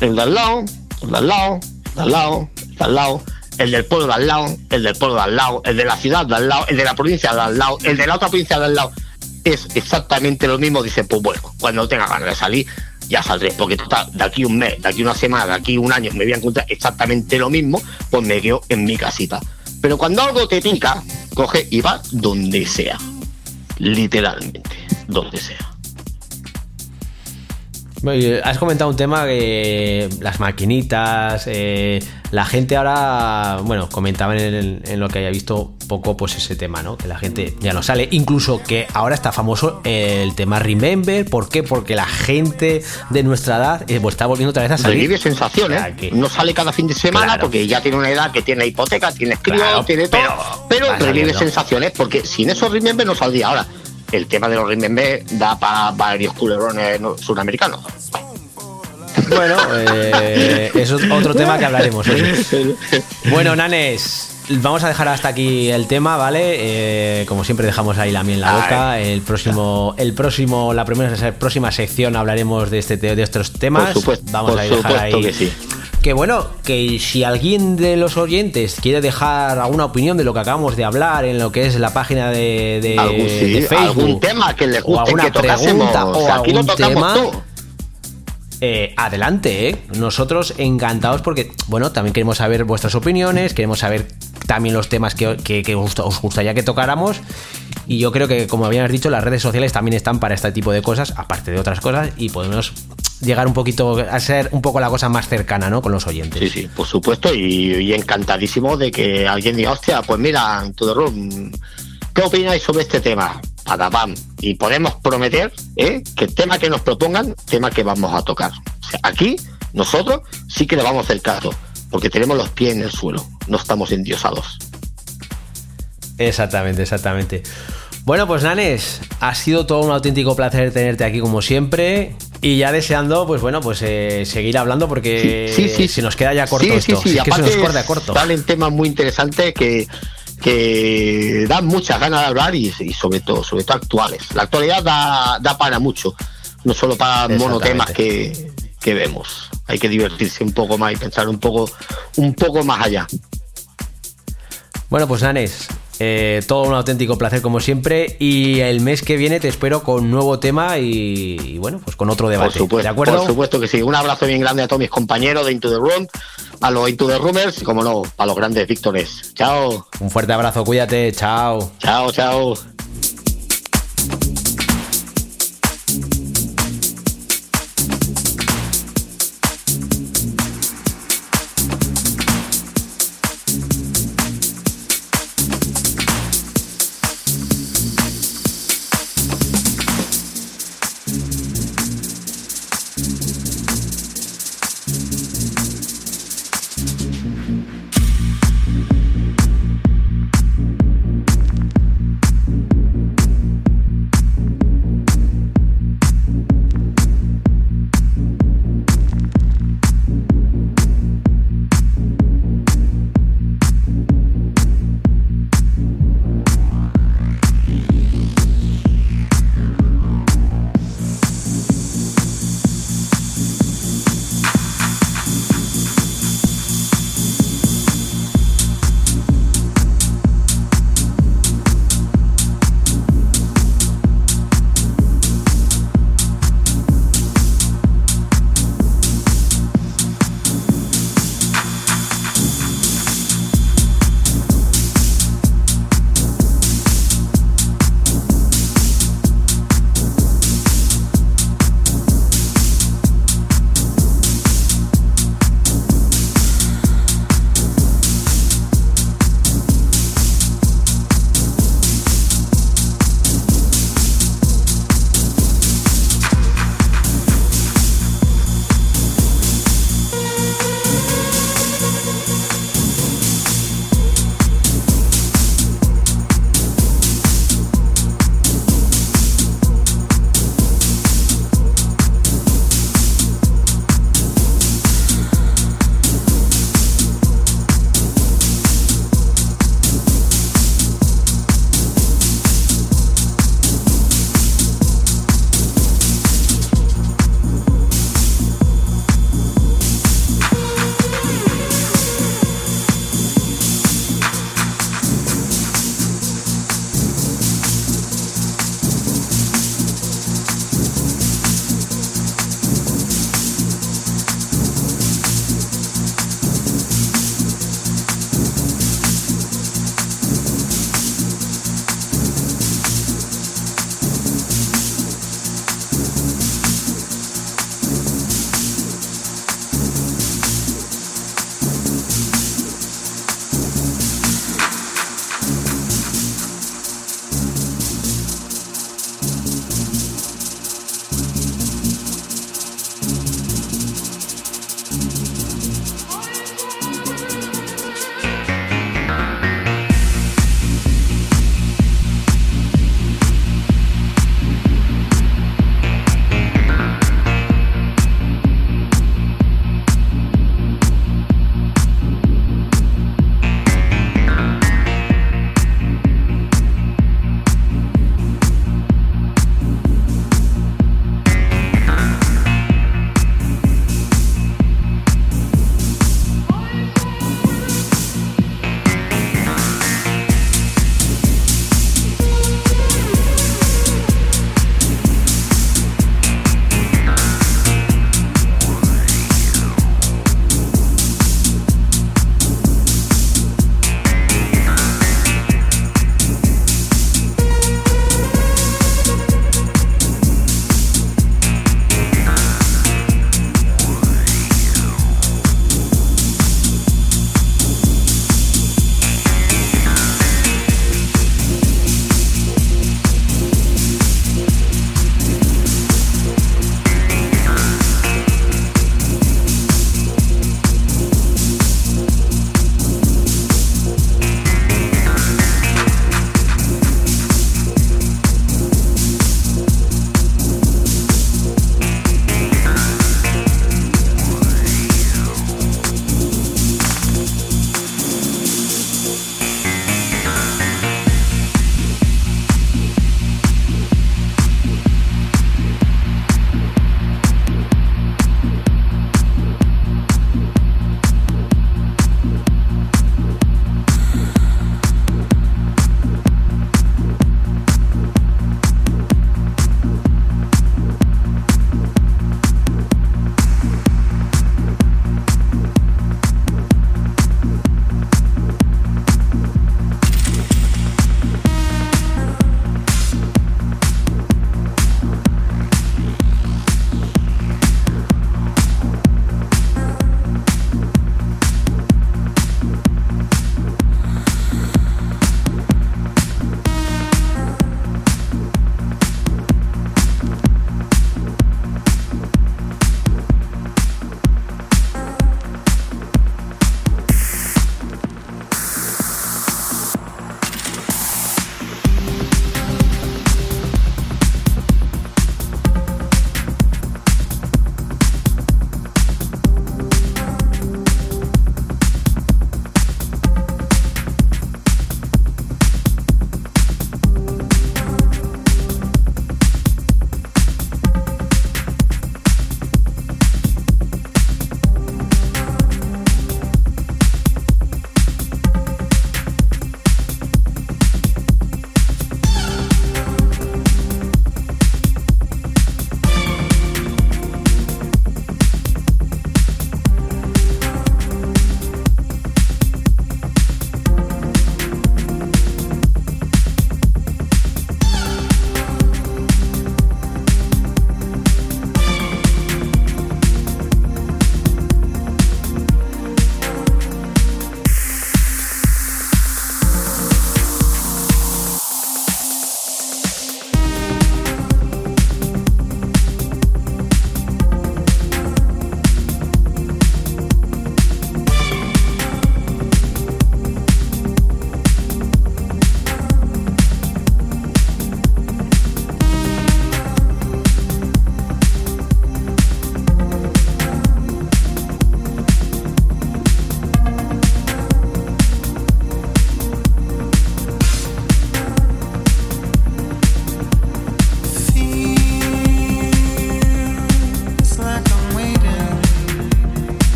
el de al lado, el de al lado, el de al lado, el de al lado, el del pueblo de al lado, el del pueblo de al lado, el de la ciudad de al lado, el de la provincia de al lado, el de la otra provincia de al lado, es exactamente lo mismo. Dice, pues bueno, cuando tenga ganas de salir, ya saldré, porque total, de aquí un mes, de aquí una semana, de aquí un año me voy a encontrar exactamente lo mismo, pues me quedo en mi casita. Pero cuando algo te pica, coge y va donde sea. Literalmente, donde sea. Y Has comentado un tema que las maquinitas, eh, la gente ahora, bueno, comentaban en, en lo que haya visto poco, pues ese tema, ¿no? Que la gente ya no sale. Incluso que ahora está famoso el tema Remember. ¿Por qué? Porque la gente de nuestra edad eh, pues está volviendo otra vez a salir. Revive sensaciones. O sea, que- No sale cada fin de semana Claro. porque ya tiene una edad que tiene hipoteca, tiene Claro, tiene todo. pero Pero, revive sensaciones porque sin esos Remember no saldría ahora. El tema de los Remember da para varios culebrones no- sudamericanos. Bueno, eh, eso es otro tema que hablaremos. oye. Bueno, Nanes, vamos a dejar hasta aquí el tema, ¿vale? Eh, como siempre dejamos ahí la miel en la boca. El próximo, el próximo, la primera, próxima sección hablaremos de este de estos temas. Por supuesto, vamos por a dejar ahí. que sí. Que bueno, que si alguien de los oyentes quiere dejar alguna opinión de lo que acabamos de hablar en lo que es la página de, de, Algún, sí, de Facebook, algún tema que les o alguna que pregunta o sea, algún tema, todo. eh, adelante, ¿eh? Nosotros encantados porque, bueno, también queremos saber vuestras opiniones, queremos saber también los temas que, que- que os, os gustaría que tocáramos. Y yo creo que, como habíamos dicho, las redes sociales también están para este tipo de cosas, aparte de otras cosas, y podemos llegar un poquito a ser un poco la cosa más cercana, ¿no? Con los oyentes. Sí, sí, por supuesto, y, y encantadísimo de que alguien diga, hostia, pues mira, Room, ¿qué opináis sobre este tema? Patapam. Y podemos prometer ¿eh? que el tema que nos propongan, tema que vamos a tocar. O sea, aquí, nosotros sí que le vamos a hacer caso, porque tenemos los pies en el suelo, no estamos endiosados. Exactamente, exactamente. Bueno, pues Nanes, ha sido todo un auténtico placer tenerte aquí como siempre. Y ya deseando, pues bueno, pues eh, seguir hablando porque Sí, sí, se nos queda ya corto sí, esto. Sí, sí, Es que se nos corta corto. salen temas muy interesantes que, que dan muchas ganas de hablar y, y sobre todo, sobre todo actuales. La actualidad da, da para mucho, no solo para monotemas que, que vemos. Hay que divertirse un poco más y pensar un poco, un poco más allá. Bueno, pues Nanes, eh, todo un auténtico placer como siempre. Y el mes que viene te espero con nuevo tema y, y bueno, pues con otro debate. Por supuesto, ¿De acuerdo? por supuesto que sí. Un abrazo bien grande a todos mis compañeros de Into the Room, a los Into the Roomers y como no, a los grandes víctores. Chao. Un fuerte abrazo, cuídate, chao. Chao, chao.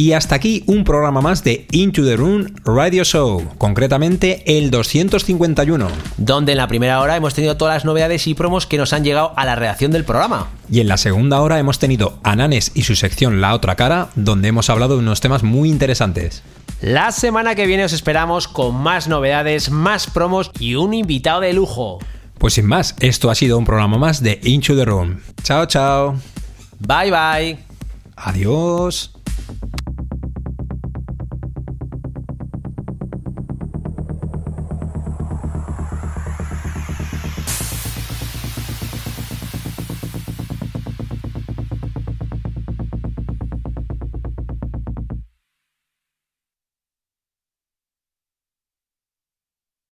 Y hasta aquí un programa más de Into the Room Radio Show, concretamente el 251. Donde en la primera hora hemos tenido todas las novedades y promos que nos han llegado a la redacción del programa. Y en la segunda hora hemos tenido a Nanes y su sección La Otra Cara, donde hemos hablado de unos temas muy interesantes. La semana que viene os esperamos con más novedades, más promos y un invitado de lujo. Pues sin más, esto ha sido un programa más de Into the Room. Chao, chao. Bye, bye. Adiós.